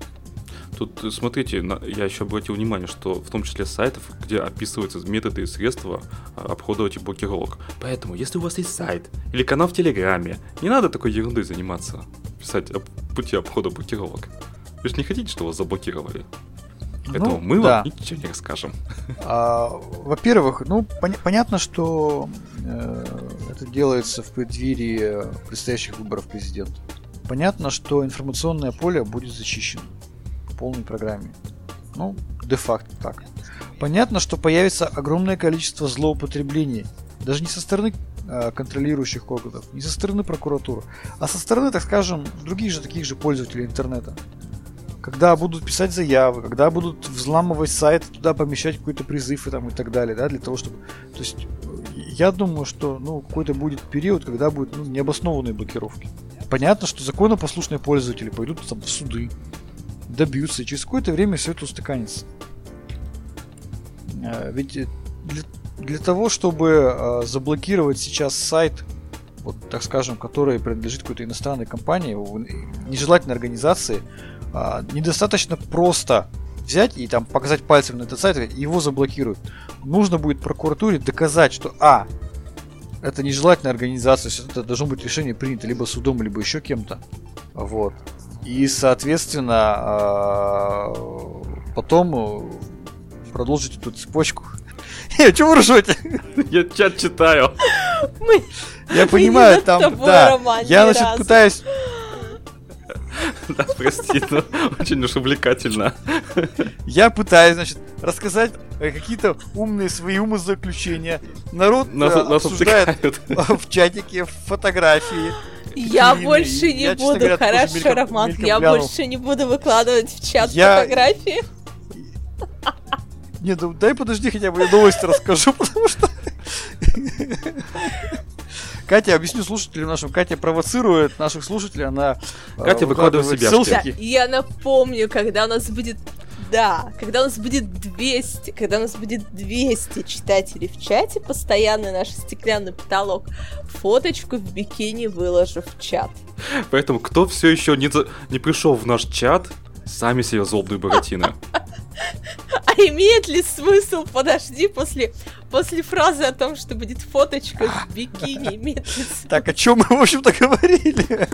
Тут, э, смотрите, я еще обратил внимание, что в том числе сайтов, где описываются методы и средства а, обхода этих блокировок. Поэтому, если у вас есть сайт или канал в Телеграме, не надо такой ерундой заниматься, писать пути обхода блокировок. Вы же не хотите, чтобы вас заблокировали? Поэтому ну, мы да. вам ничего не расскажем. А, во-первых, ну пон- понятно, что э, это делается в преддверии предстоящих выборов президента. Понятно, что информационное поле будет зачищено полной программе. Ну, де-факто так. Понятно, что появится огромное количество злоупотреблений. Даже не со стороны э, контролирующих органов, не со стороны прокуратуры, а со стороны, так скажем, других же таких же пользователей интернета. Когда будут писать заявы, когда будут взламывать сайт, туда помещать какой-то призыв и, там, и так далее, да, для того, чтобы... То есть, я думаю, что, ну, какой-то будет период, когда будут ну, необоснованные блокировки. Понятно, что законопослушные пользователи пойдут там в суды, добьются, и через какое-то время все это устаканится. А, ведь для, для того, чтобы а, заблокировать сейчас сайт, вот так скажем, который принадлежит какой-то иностранной компании, нежелательной организации, а, недостаточно просто взять и там показать пальцем на этот сайт и его заблокируют. Нужно будет прокуратуре доказать, что а, это нежелательная организация, это должно быть решение принято либо судом, либо еще кем-то. Вот. И, соответственно, а, потом э, продолжить эту цепочку. Э, Чего вы ржете? Я чат читаю. Я понимаю, там, да. Я, значит, пытаюсь... Да, прости, но очень уж увлекательно. Я пытаюсь, значит, рассказать какие-то умные свои умозаключения. Народ нас, э, обсуждает в чатике фотографии. Я больше не буду, хорошо, Роман, я больше не буду выкладывать в чат фотографии. Не, ну дай подожди, хотя бы я новости расскажу, потому что... Катя, объясню слушателям нашим, Катя провоцирует наших слушателей, она э, Катя выкладывает себя. Ссылки. Я напомню, когда у нас будет да, когда у нас будет 200, когда у нас будет 200 читателей в чате, постоянный наш стеклянный потолок, фоточку в бикини выложу в чат. Поэтому, кто все еще не, за... не пришел в наш чат, сами себе злобные буратины. А имеет ли смысл, подожди, после, после фразы о том, что будет фоточка в бикини, смысл? Так, о чем мы, в общем-то, говорили?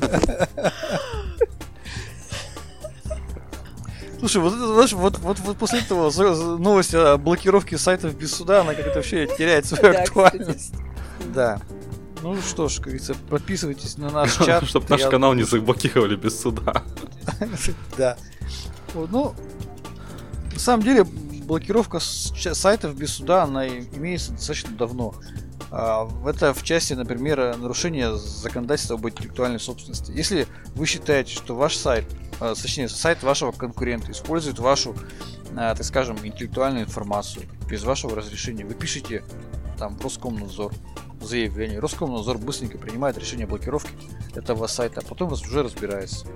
Слушай, вот это, знаешь, вот, вот, вот после этого новость о блокировке сайтов без суда, она как-то вообще теряет свою актуальность. Да. Ну что ж, как говорится, подписывайтесь на наш чат. Чтобы наш канал не заблокировали без суда. Да. Ну, на самом деле, блокировка сайтов без суда, она имеется достаточно давно. А, это в части, например, нарушения законодательства об интеллектуальной собственности. Если вы считаете, что ваш сайт Э, точнее, сайт вашего конкурента использует вашу, э, так скажем, интеллектуальную информацию без вашего разрешения. Вы пишете там Роскомнадзор заявление. Роскомнадзор быстренько принимает решение о блокировке этого сайта, а потом уже разбирается.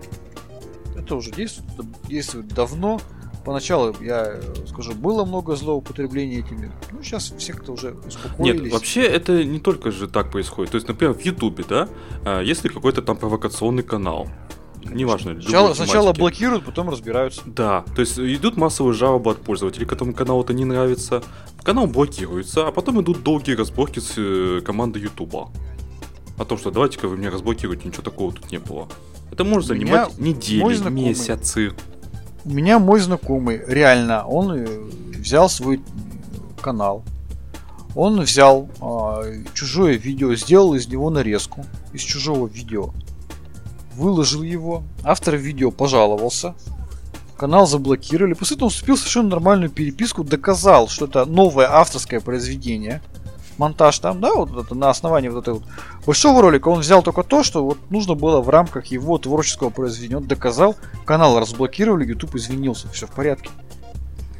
Это уже действует, действует давно. Поначалу, я скажу, было много злоупотреблений этими. Ну, сейчас все кто уже успокоились. Нет, вообще это не только же так происходит. То есть, например, в Ютубе, да, э, если какой-то там провокационный канал, неважно. Сначала, сначала блокируют, потом разбираются. Да, то есть идут массовые жалобы от пользователей, которым канал это не нравится. Канал блокируется, а потом идут долгие разборки с э, командой Ютуба. О том, что давайте-ка вы меня разблокируете, ничего такого тут не было. Это может занимать недели, знакомый, месяцы. У меня мой знакомый, реально, он э, взял свой канал, он взял э, чужое видео, сделал из него нарезку из чужого видео, выложил его, автор видео пожаловался, канал заблокировали, после этого он вступил в совершенно нормальную переписку, доказал, что это новое авторское произведение, монтаж там, да, вот это на основании вот этого вот большого ролика он взял только то, что вот нужно было в рамках его творческого произведения. Он доказал, канал разблокировали, YouTube извинился, все в порядке.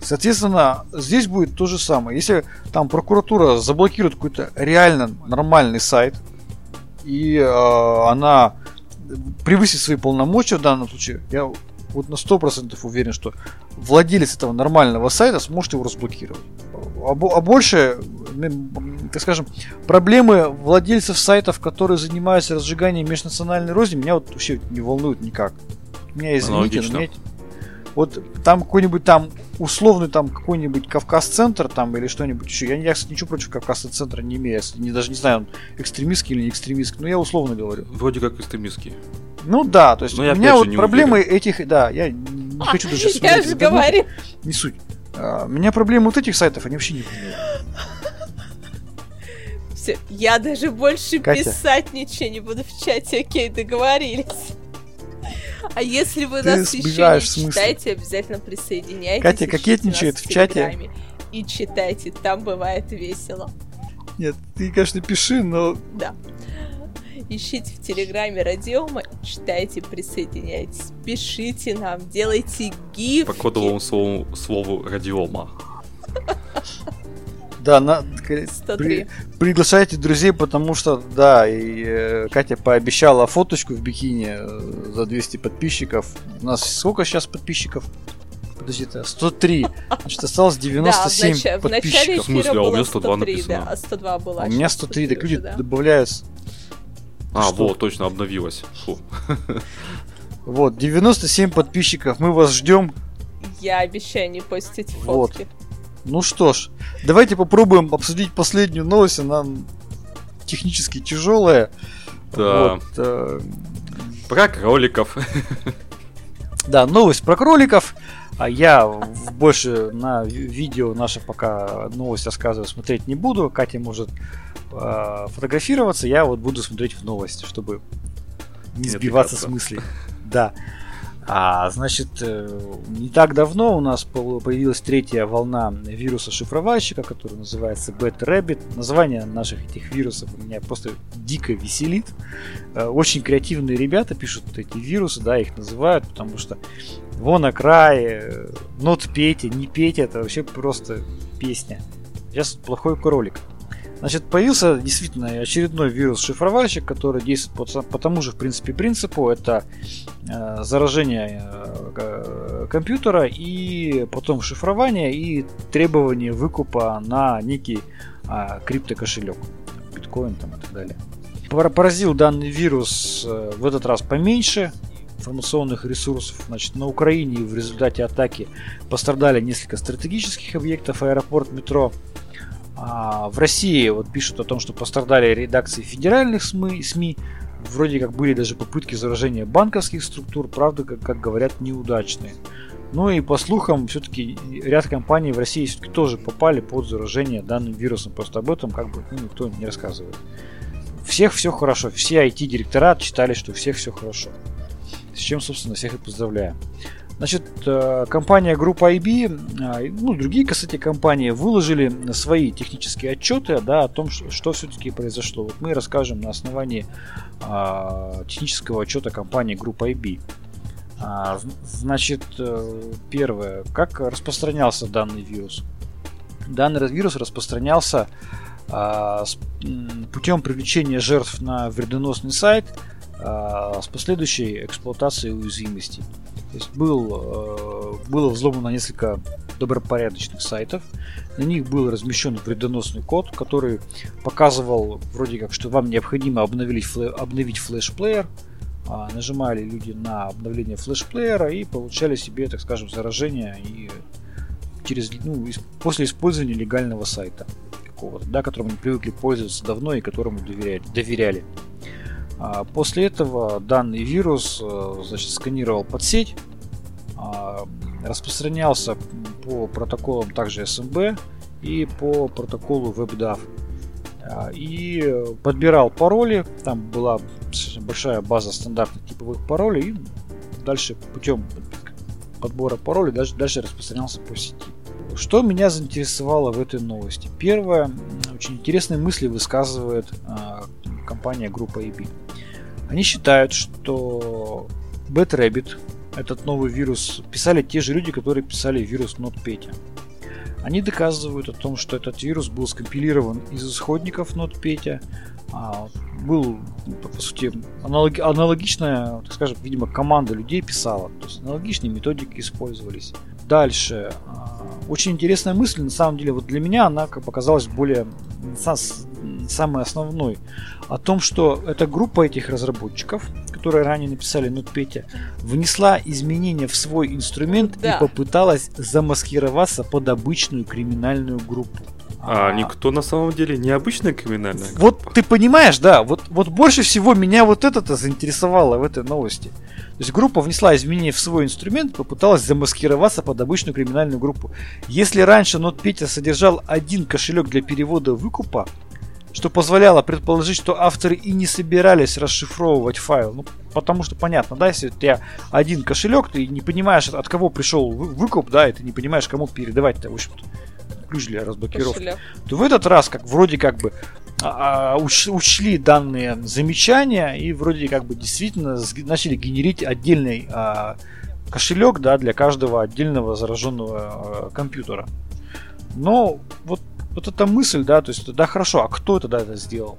Соответственно, здесь будет то же самое. Если там прокуратура заблокирует какой-то реально нормальный сайт, и э, она превысит свои полномочия в данном случае, я вот на 100% уверен, что владелец этого нормального сайта сможет его разблокировать. А, а больше, так скажем, проблемы владельцев сайтов, которые занимаются разжиганием межнациональной розни, меня вот вообще не волнуют никак. Меня извините, но меня... Вот там какой-нибудь там условный там какой-нибудь Кавказ-центр там или что-нибудь еще. Я, я кстати, ничего против Кавказ-центра не имею. Я не, даже не знаю, он экстремистский или не экстремистский, но я условно говорю. Вроде как экстремистский. Ну да, то есть но у меня вот проблемы уверен. этих, да, я не хочу даже Я же говорю. Не суть. А, у меня проблемы вот этих сайтов, они вообще не понимают. Все, я даже больше Катя. писать ничего не буду в чате, окей, договорились. А если вы Ты нас еще не читаете, обязательно присоединяйтесь. Катя кокетничает в, в чате. И читайте, там бывает весело. Нет, ты, конечно, пиши, но... Да. Ищите в Телеграме Радиома, читайте, присоединяйтесь, пишите нам, делайте гифки. По кодовому слову, слову Радиома. Да, на, при, приглашайте друзей, потому что, да, и э, Катя пообещала фоточку в бикини э, за 200 подписчиков. У нас сколько сейчас подписчиков? Подожди, 103. Значит, осталось 97 да, в подписчиков. В смысле, а у меня 102 103, написано. Да, 102 было. А у меня 103, так люди да. добавляются. А, что? вот, точно, обновилось. Фу. Вот, 97 подписчиков, мы вас ждем. Я обещаю не постить фотки. Вот. Ну что ж, давайте попробуем обсудить последнюю новость. Она технически тяжелая. Да. Вот, э... Про кроликов. Да, новость про кроликов. А я больше на видео наше пока новость рассказываю, смотреть не буду. Катя может э, фотографироваться, я вот буду смотреть в новости, чтобы не сбиваться с мыслей. Да. А, значит, э, не так давно у нас появилась третья волна вируса шифровальщика, который называется Bad Rabbit. Название наших этих вирусов меня просто дико веселит. Э, очень креативные ребята пишут эти вирусы, да, их называют, потому что вон на крае, нот Петя, не Петя, это вообще просто песня. Сейчас плохой кролик. Значит, появился действительно очередной вирус-шифровальщик, который действует по, по тому же, в принципе, принципу. Это э, заражение э, компьютера и потом шифрование и требование выкупа на некий э, криптокошелек. Биткоин там и так далее. Поразил данный вирус э, в этот раз поменьше информационных ресурсов. Значит, на Украине в результате атаки пострадали несколько стратегических объектов, аэропорт, метро, а, в России вот пишут о том, что пострадали редакции федеральных СМИ. Вроде как были даже попытки заражения банковских структур, правда, как, как говорят, неудачные. Ну и по слухам, все-таки ряд компаний в России все-таки тоже попали под заражение данным вирусом. Просто об этом как бы ну, никто не рассказывает. Всех все хорошо. Все IT-директора читали, что всех все хорошо. С чем, собственно, всех и поздравляю. Значит, э, компания группа IB, а, ну, другие, кстати, компании выложили свои технические отчеты да, о том, что, что все-таки произошло. Вот мы расскажем на основании а, технического отчета компании группа IB. А, значит, э, первое, как распространялся данный вирус? Данный вирус распространялся а, с, путем привлечения жертв на вредоносный сайт а, с последующей эксплуатацией уязвимостей. Есть был, э, было взломано несколько добропорядочных сайтов. На них был размещен вредоносный код, который показывал вроде как, что вам необходимо обновить, флэ, обновить флеш-плеер. А, нажимали люди на обновление флеш-плеера и получали себе, так скажем, заражение и через, ну, после использования легального сайта какого-то, да, которым они привыкли пользоваться давно и которому доверяли. доверяли. А, после этого данный вирус э, значит, сканировал под сеть, а, распространялся по протоколам также SMB и по протоколу WebDAV. А, и подбирал пароли, там была большая база стандартных типовых паролей, и дальше путем подбора паролей дальше, дальше распространялся по сети. Что меня заинтересовало в этой новости? Первое, очень интересные мысли высказывает компания группа EB. Они считают, что Bad Rabbit, этот новый вирус, писали те же люди, которые писали вирус NotPetya. Они доказывают о том, что этот вирус был скомпилирован из исходников NotPetya, а, был, по сути, аналог, аналогичная, так скажем, видимо, команда людей писала, то есть аналогичные методики использовались. Дальше. А, очень интересная мысль, на самом деле, вот для меня она как показалась более самой основной. О том, что эта группа этих разработчиков, которые ранее написали NotPetya, внесла изменения в свой инструмент да. и попыталась замаскироваться под обычную криминальную группу. А, а никто на самом деле не обычная криминальная группа. Вот ты понимаешь, да, вот, вот больше всего меня вот это-то заинтересовало в этой новости. То есть группа внесла изменения в свой инструмент, попыталась замаскироваться под обычную криминальную группу. Если раньше NotPetya содержал один кошелек для перевода выкупа, что позволяло предположить, что авторы и не собирались расшифровывать файл. Ну, потому что понятно, да, если у тебя один кошелек, ты не понимаешь, от кого пришел выкуп, да, и ты не понимаешь, кому передавать-то, в общем-то, ключ для разблокировки. Кошелек. То в этот раз, как вроде как бы а, а уч, учли данные замечания и вроде как бы действительно начали генерить отдельный а, кошелек, да, для каждого отдельного зараженного а, компьютера. Но вот вот эта мысль, да, то есть, да, хорошо, а кто тогда это сделал?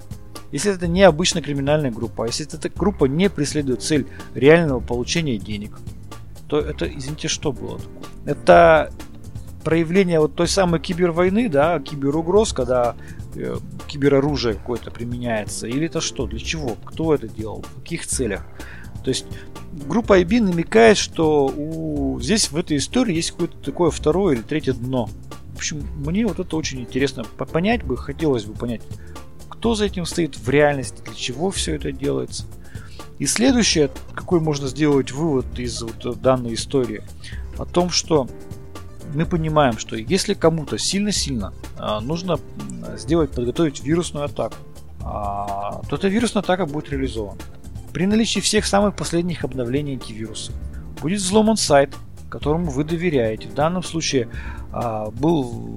Если это не обычная криминальная группа, а если эта группа не преследует цель реального получения денег, то это, извините, что было? Это проявление вот той самой кибервойны, да, киберугроз, когда э, кибероружие какое-то применяется, или это что, для чего, кто это делал, в каких целях? То есть группа IB намекает, что у... здесь в этой истории есть какое-то такое второе или третье дно. Общем, мне вот это очень интересно понять бы, хотелось бы понять, кто за этим стоит в реальности, для чего все это делается. И следующее, какой можно сделать вывод из вот данной истории, о том, что мы понимаем, что если кому-то сильно-сильно а, нужно сделать, подготовить вирусную атаку, а, то эта вирусная атака будет реализована. При наличии всех самых последних обновлений антивируса будет взломан сайт, которому вы доверяете. В данном случае а, был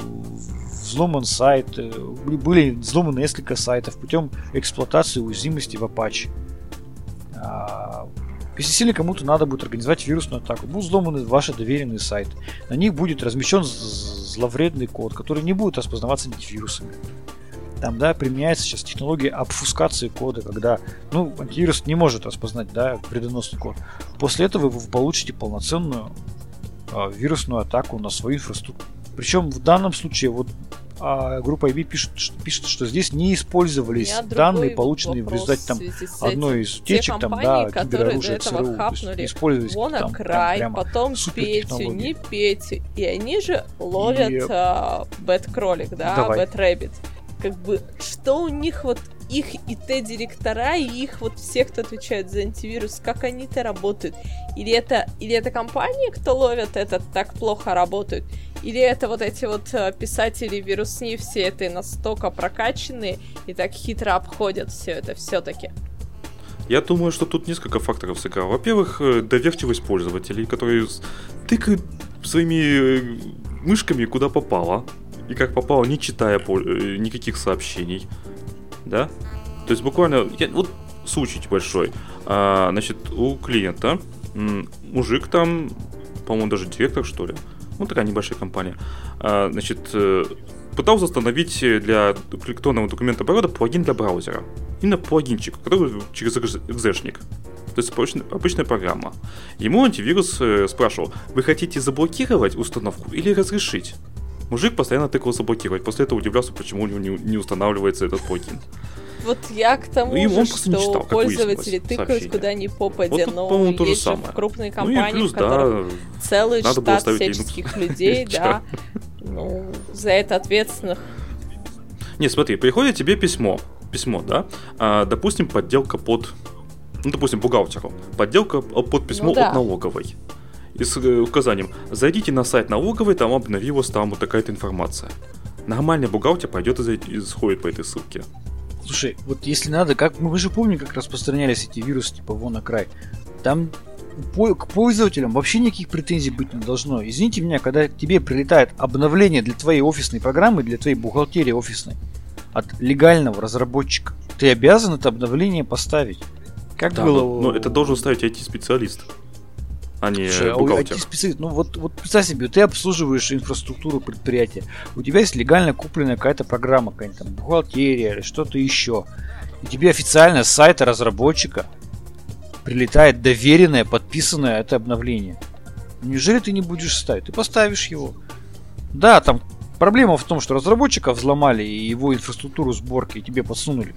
взломан сайт, э, были взломаны несколько сайтов путем эксплуатации уязвимости в Apache. А, если сильно кому-то надо будет организовать вирусную атаку, будут взломаны ваши доверенные сайты. На них будет размещен зловредный код, который не будет распознаваться антивирусами. Там, да, применяется сейчас технология обфускации кода, когда, ну, антивирус не может распознать, да, вредоносный код. После этого вы получите полноценную вирусную атаку на свою инфраструктуру. Причем в данном случае вот а группа IB пишет, что, пишет, что здесь не использовались данные, полученные в результате там одной из утечек, там, да, кибероружия ЦРУ. Хапнули использовались WannaCry, прям, потом Петю, не Петю. И они же ловят и... а, Bad Кролик, да, Rabbit. Как бы, что у них вот их ИТ-директора и их вот все, кто отвечает за антивирус, как они-то работают? Или это, или это компании, кто ловят это, так плохо работают? Или это вот эти вот э, писатели вирусни все это настолько прокачанные и так хитро обходят все это все-таки? Я думаю, что тут несколько факторов сыграло. Во-первых, э, доверчивость пользователей, которые тыкают своими э, мышками куда попало. И как попало, не читая никаких сообщений да? То есть буквально, я, вот случай большой. А, значит, у клиента мужик там, по-моему, даже директор, что ли, ну, такая небольшая компания, а, значит, э, пытался установить для электронного документа оборота плагин для браузера. Именно плагинчик, который через экзешник. То есть обычная, обычная программа. Ему антивирус э, спрашивал, вы хотите заблокировать установку или разрешить? Мужик постоянно тыкал заблокировать. После этого удивлялся, почему у него не, не устанавливается этот плагин. Вот я к тому ну, же, что читал, пользователи тыкают куда ни попадя, вот, но есть же самое. в крупные компании, ну, плюс, в которых да, целый штат всяческих людей, да, ну, за это ответственных. Не, смотри, приходит тебе письмо, письмо, да, а, допустим, подделка под, ну, допустим, бухгалтеру, подделка под письмо ну, да. от налоговой и с э, указанием «Зайдите на сайт налоговой, там обновилась там вот такая-то информация». Нормальный бухгалтер пойдет и сходит по этой ссылке. Слушай, вот если надо, как мы же помним, как распространялись эти вирусы типа вон на край. Там к пользователям вообще никаких претензий быть не должно. Извините меня, когда к тебе прилетает обновление для твоей офисной программы, для твоей бухгалтерии офисной от легального разработчика, ты обязан это обновление поставить. Как да, было? Но, но это должен ставить IT-специалист. А не Слушай, бухгалтер. IT-специалист, ну вот, вот представь себе, ты обслуживаешь инфраструктуру предприятия, у тебя есть легально купленная какая-то программа, какая-нибудь там бухгалтерия или что-то еще, и тебе официально с сайта разработчика прилетает доверенное, подписанное это обновление. Неужели ты не будешь ставить? Ты поставишь его. Да, там проблема в том, что разработчика взломали и его инфраструктуру сборки и тебе подсунули.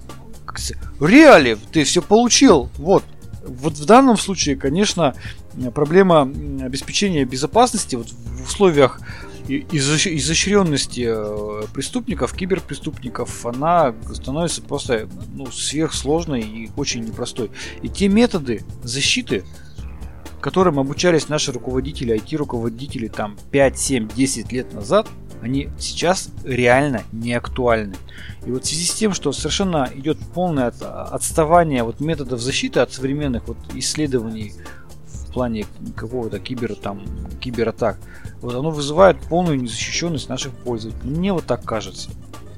Реали, ты все получил. Вот, вот в данном случае, конечно, проблема обеспечения безопасности вот в условиях изощренности э, преступников, киберпреступников, она становится просто ну, сверхсложной и очень непростой. И те методы защиты, которым обучались наши руководители, IT-руководители там 5, 7, 10 лет назад, они сейчас реально не актуальны. И вот в связи с тем, что совершенно идет полное отставание вот методов защиты от современных вот исследований плане какого-то кибер, там, кибератак, вот оно вызывает полную незащищенность наших пользователей. Мне вот так кажется.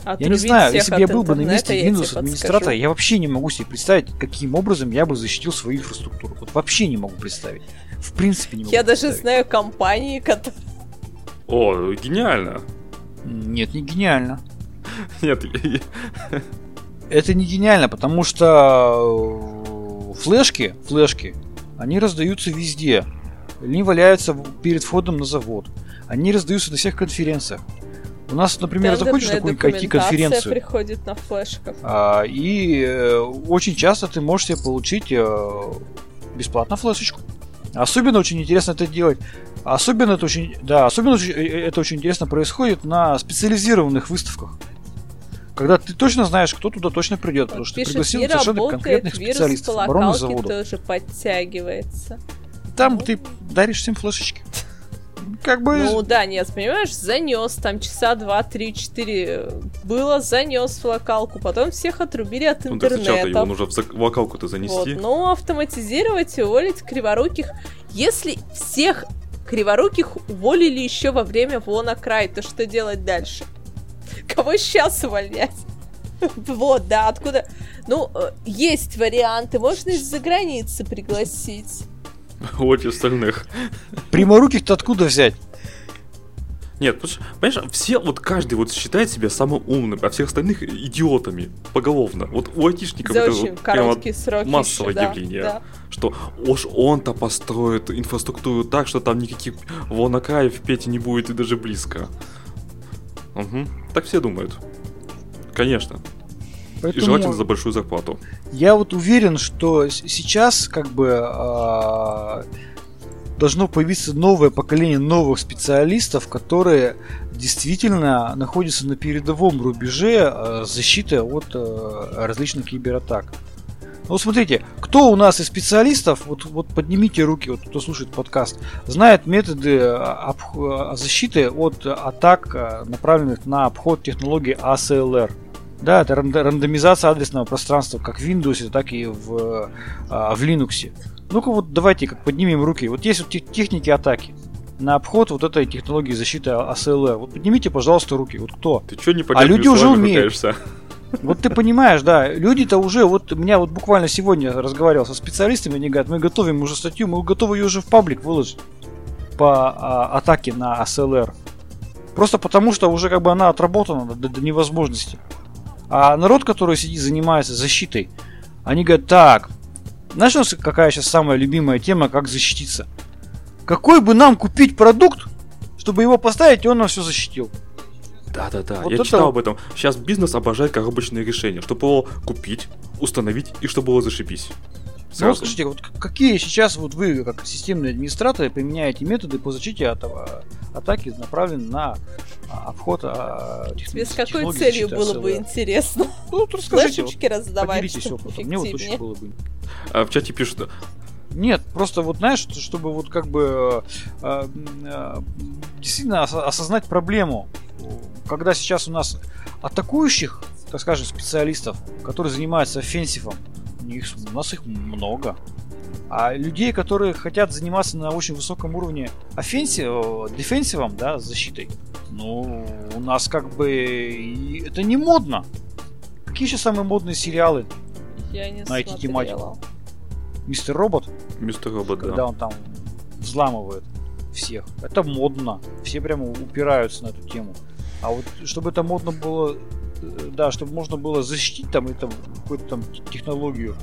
Отрубить я не знаю, если бы я был бы на месте Windows администратора, я вообще не могу себе представить, каким образом я бы защитил свою инфраструктуру. Вот вообще не могу представить. В принципе не могу Я даже знаю компании, которые... О, гениально. Нет, не гениально. Нет. Это не гениально, потому что э, флешки, флешки, они раздаются везде. Они валяются перед входом на завод. Они раздаются на всех конференциях. У нас, например, заходишь на какую-нибудь IT-конференцию. приходит на флешках. А, и э, очень часто ты можешь себе получить э, бесплатно флешечку. Особенно очень интересно это делать. Особенно это очень, да, особенно это очень интересно происходит на специализированных выставках. Когда ты точно знаешь, кто туда точно придет, потому что ты пригласил совершенно конкретных специалистов обороны завода. тоже подтягивается. Там ну. ты даришь всем флешечки. Как бы... Ну да, нет, понимаешь, занес там часа два, три, четыре было, занес в локалку, потом всех отрубили от ну, интернета. Сначала его нужно в локалку-то занести. Вот, ну, автоматизировать и уволить криворуких. Если всех криворуких уволили еще во время Вона Край, то что делать дальше? Кого сейчас увольнять? Вот, да, откуда... Ну, э, есть варианты, можно из-за границы пригласить. Вот остальных. Пряморуких-то откуда взять? Нет, понимаешь, все, вот каждый вот считает себя самым умным, а всех остальных идиотами поголовно. Вот у айтишников За это очень вот короткие сроки массовое еще, явление. Да. Что уж он-то построит инфраструктуру так, что там никаких волнокаев пети не будет и даже близко. Угу. Так все думают. Конечно. Поэтому... И желательно за большую зарплату. Я вот уверен, что сейчас как бы э, должно появиться новое поколение новых специалистов, которые действительно находятся на передовом рубеже э, защиты от э, различных кибератак. Ну, смотрите, кто у нас из специалистов, вот, вот поднимите руки, вот кто слушает подкаст, знает методы обх- защиты от атак, направленных на обход технологии ACLR. Да, это рандомизация адресного пространства как в Windows, так и в, а, в Linux. Ну-ка вот давайте как поднимем руки. Вот есть вот техники атаки на обход вот этой технологии защиты ASLR. Вот поднимите, пожалуйста, руки. Вот кто? Ты что не А люди уже умеют. Вот ты понимаешь, да, люди-то уже, вот меня вот буквально сегодня разговаривал со специалистами, они говорят, мы готовим уже статью, мы готовы ее уже в паблик выложить по а, атаке на ASLR. Просто потому, что уже как бы она отработана до, до невозможности. А народ, который сидит, занимается защитой, они говорят, так, знаешь, какая сейчас самая любимая тема, как защититься? Какой бы нам купить продукт, чтобы его поставить, и он нам все защитил? Да-да-да, вот я читал вот. об этом. Сейчас бизнес обожает коробочные решения, чтобы его купить, установить и чтобы было зашибись. Сразу. Ну, скажите, вот какие сейчас вот вы, как системные администраторы, применяете методы по защите от атаки, направленные на а, обход а, Тебе с какой целью было бы интересно? Ну, вот расскажите. Флешечки вот, раздавать, поделитесь опытом. Мне вот очень было бы. А в чате пишут, нет, просто вот знаешь, чтобы вот как бы э, э, действительно осознать проблему, когда сейчас у нас атакующих, так скажем, специалистов, которые занимаются offensive ом, них, у нас их много. А людей, которые хотят заниматься на очень высоком уровне offensive, defensive ом, да, защитой, ну, у нас как бы это не модно. Какие сейчас самые модные сериалы Я не на эти тематику? Мистер Робот? Мистер Робот, Когда да. он там взламывает всех. Это модно. Все прямо упираются на эту тему. А вот чтобы это модно было, э, да, чтобы можно было защитить там это какую-то там технологию,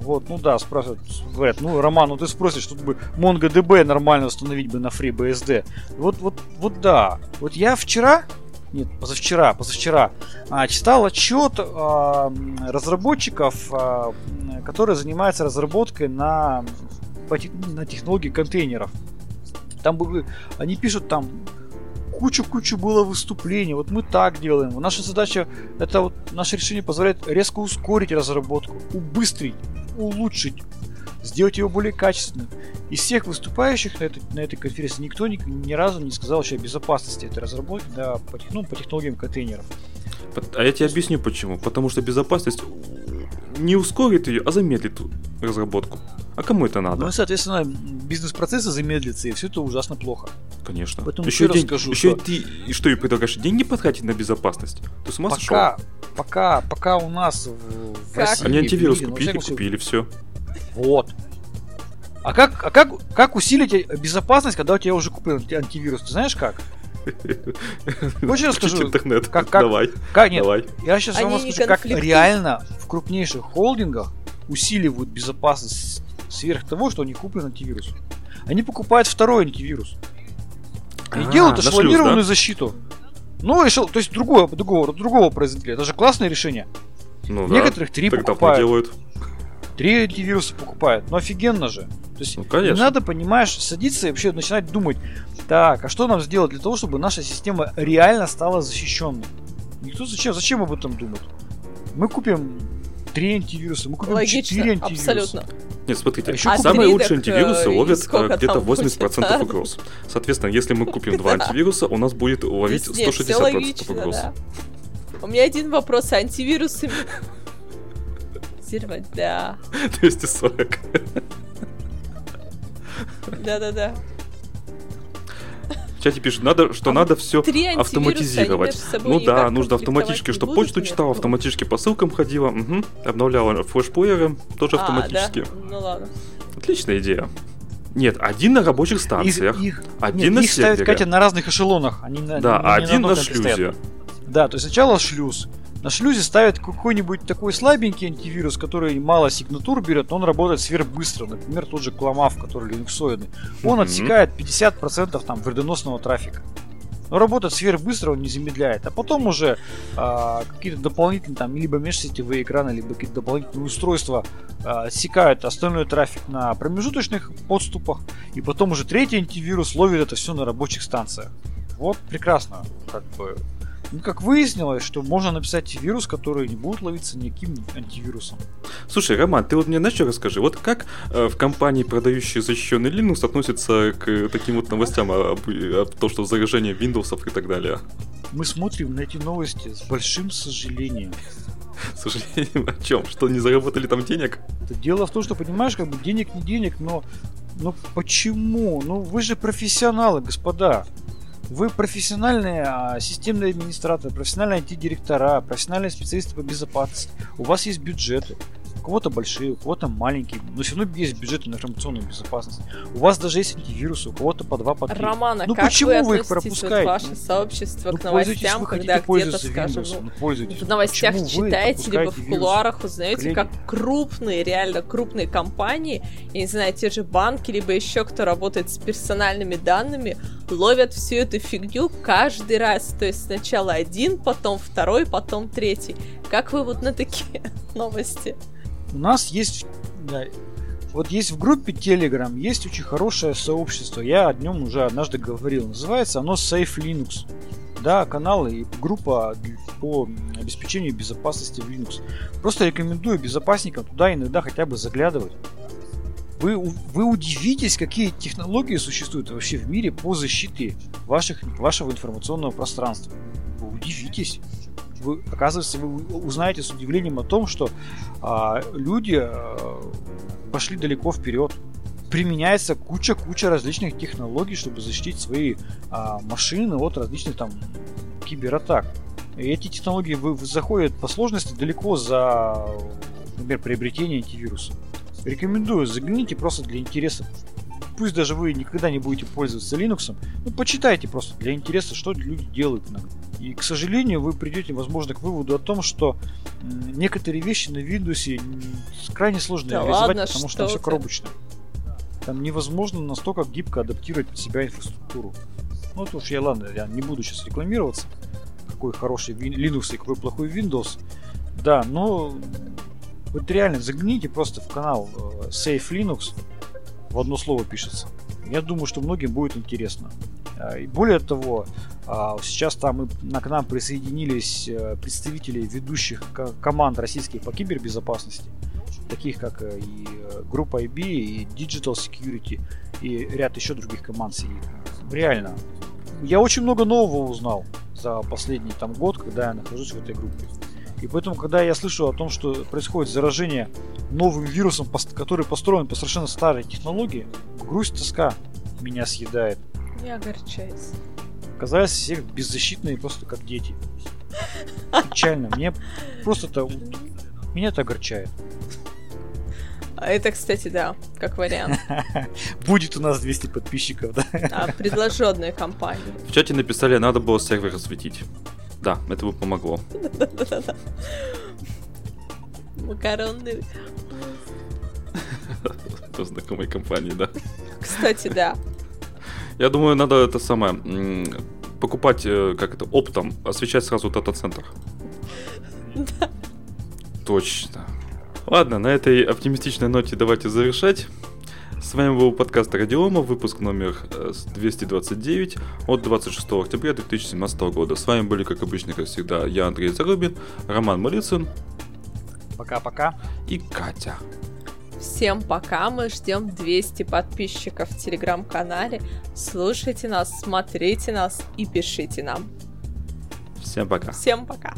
вот, ну да, спрашивают, говорят, ну, Роман, ну ты спросишь, тут бы MongoDB нормально установить бы на FreeBSD. Вот, вот, вот да. Вот я вчера, нет, позавчера, позавчера, а, читал отчет а, разработчиков, а, которые занимаются разработкой на, на технологии контейнеров. Там были, они пишут там кучу-кучу было выступлений. Вот мы так делаем. Наша задача, это вот наше решение позволяет резко ускорить разработку, убыстрить, улучшить, сделать его более качественным. Из всех выступающих на этой, на этой конференции никто ни, ни разу не сказал еще о безопасности этой разработки да, по, ну, по технологиям контейнеров. А я тебе объясню почему. Потому что безопасность не ускорит ее, а замедлит разработку. А кому это надо? Ну и, соответственно, бизнес-процессы замедлятся, и все это ужасно плохо. Конечно. Поэтому еще день, скажу, еще что... ты и что и предлагаешь деньги потратить на безопасность? Ты с ума пока, сошел? Пока, пока у нас в, в России... Они антивирус мире, купили, купили, все. Вот. А как, а как, как усилить безопасность, когда у тебя уже купил антивирус? Ты знаешь как? Хочешь расскажу? интернет. Как, как, давай. Как, нет, давай. Я сейчас Они вам расскажу, как реально крупнейших холдингах усиливают безопасность сверх того, что они куплены антивирус. Они покупают второй антивирус. И а, делают эшелонированную да? защиту. Ну, эшел, то есть другого, другого, другого производителя. Это же классное решение. Ну, Некоторых да. три покупают. делают. Три антивируса покупают. Ну офигенно же. То есть ну, конечно. не надо, понимаешь, садиться и вообще начинать думать, так, а что нам сделать для того, чтобы наша система реально стала защищенной? Никто зачем, зачем об этом думать? Мы купим три антивируса, мы купим четыре антивируса. Абсолютно. Нет, смотрите, а самые лучшие антивирусы ловят э, где-то 80% да? угроз. Соответственно, если мы купим два антивируса, у нас будет ловить 160% угроз. У меня один вопрос с антивирусами. Да. 240. Да-да-да. В чате пишут, надо, что а надо все автоматизировать. Ну да, нужно автоматически, чтобы почту читал, автоматически по ссылкам ходила, угу, обновляла флешплееры, тоже а, автоматически. Да? Ну ладно. Отличная идея. Нет, один на рабочих станциях, их, их, один нет, на их сервере. ставят, Катя, на разных эшелонах. Они на, да, а один на, на шлюзе. Стоят. Да, то есть сначала шлюз, на шлюзе ставят какой-нибудь такой слабенький антивирус, который мало сигнатур берет, но он работает сверхбыстро. Например, тот же Кламав, который линуксоидный. Он mm-hmm. отсекает 50% там вредоносного трафика. Но работает сверхбыстро, он не замедляет. А потом уже а, какие-то дополнительные, там, либо межсетевые экраны, либо какие-то дополнительные устройства а, отсекают остальной трафик на промежуточных подступах. И потом уже третий антивирус ловит это все на рабочих станциях. Вот прекрасно. Как бы ну, как выяснилось, что можно написать вирус, который не будет ловиться никаким антивирусом. Слушай, Роман, ты вот мне знаешь, что расскажи? Вот как э, в компании, продающей защищенный Linux, относятся к таким вот новостям о, о, о том, что заражение Windows и так далее? Мы смотрим на эти новости с большим сожалением. Сожалением о чем? Что не заработали там денег? Это дело в том, что понимаешь, как бы денег не денег, но но почему? Ну вы же профессионалы, господа. Вы профессиональные а, системные администраторы, профессиональные антидиректора, профессиональные специалисты по безопасности. У вас есть бюджеты. У кого-то большие, у кого-то маленькие, но все равно есть бюджет на информационную безопасность. У вас даже есть антивирусы, у кого-то по два, по три. Романа, ну как почему вы, вы их пропускаете? ваше сообщество ну, к новостям, когда где-то, скажем, ну, ну, в новостях почему читаете, либо в кулуарах узнаете, Коллеги? как крупные, реально крупные компании, я не знаю, те же банки, либо еще кто работает с персональными данными, ловят всю эту фигню каждый раз. То есть сначала один, потом второй, потом третий. Как вы вот на такие новости? У нас есть, вот есть в группе Telegram, есть очень хорошее сообщество. Я о нем уже однажды говорил. Называется оно Safe Linux. Да, канал и группа по обеспечению безопасности в Linux. Просто рекомендую безопасникам туда иногда хотя бы заглядывать. Вы, вы удивитесь, какие технологии существуют вообще в мире по защите ваших, вашего информационного пространства. Вы удивитесь вы, оказывается, вы узнаете с удивлением о том, что а, люди а, пошли далеко вперед. Применяется куча-куча различных технологий, чтобы защитить свои а, машины от различных там кибератак. И эти технологии вы, вы заходят по сложности далеко за, например, приобретение антивируса. Рекомендую, загляните просто для интереса. Пусть даже вы никогда не будете пользоваться Linux, ну почитайте просто для интереса, что люди делают иногда. И, к сожалению, вы придете, возможно, к выводу о том, что некоторые вещи на Windows крайне сложно да реализовать, ладно, потому что там все коробочно. Там невозможно настолько гибко адаптировать под себя инфраструктуру. Ну, это уж я, ладно, я не буду сейчас рекламироваться, какой хороший Linux и какой плохой Windows. Да, но вот реально загляните просто в канал э, Safe Linux, в одно слово пишется. Я думаю, что многим будет интересно. А, и более того, а, сейчас там к нам присоединились э, представители ведущих команд российских по кибербезопасности, таких как э, и э, группа IB, и Digital Security, и ряд еще других команд. Реально, я очень много нового узнал за последний там год, когда я нахожусь в этой группе. И поэтому, когда я слышу о том, что происходит заражение новым вирусом, который построен по совершенно старой технологии, грусть, тоска меня съедает. Не огорчайся. Казалось, все беззащитные, просто как дети. Печально. Мне просто это... Меня это огорчает. А это, кстати, да, как вариант. Будет у нас 200 подписчиков, да? А, предложенная компания. В чате написали, надо было сервер осветить. Да, это бы помогло. Макаронный. Это знакомой компании, да. Кстати, да. Я думаю, надо это самое покупать, э, как это, оптом, освещать сразу дата-центр. Да. Точно. Ладно, на этой оптимистичной ноте давайте завершать. С вами был подкаст Радиома, выпуск номер 229 э, от 26 октября 2017 года. С вами были, как обычно, как всегда, я, Андрей Зарубин, Роман Малицын. Пока-пока. И Катя. Всем пока, мы ждем 200 подписчиков в телеграм-канале. Слушайте нас, смотрите нас и пишите нам. Всем пока. Всем пока.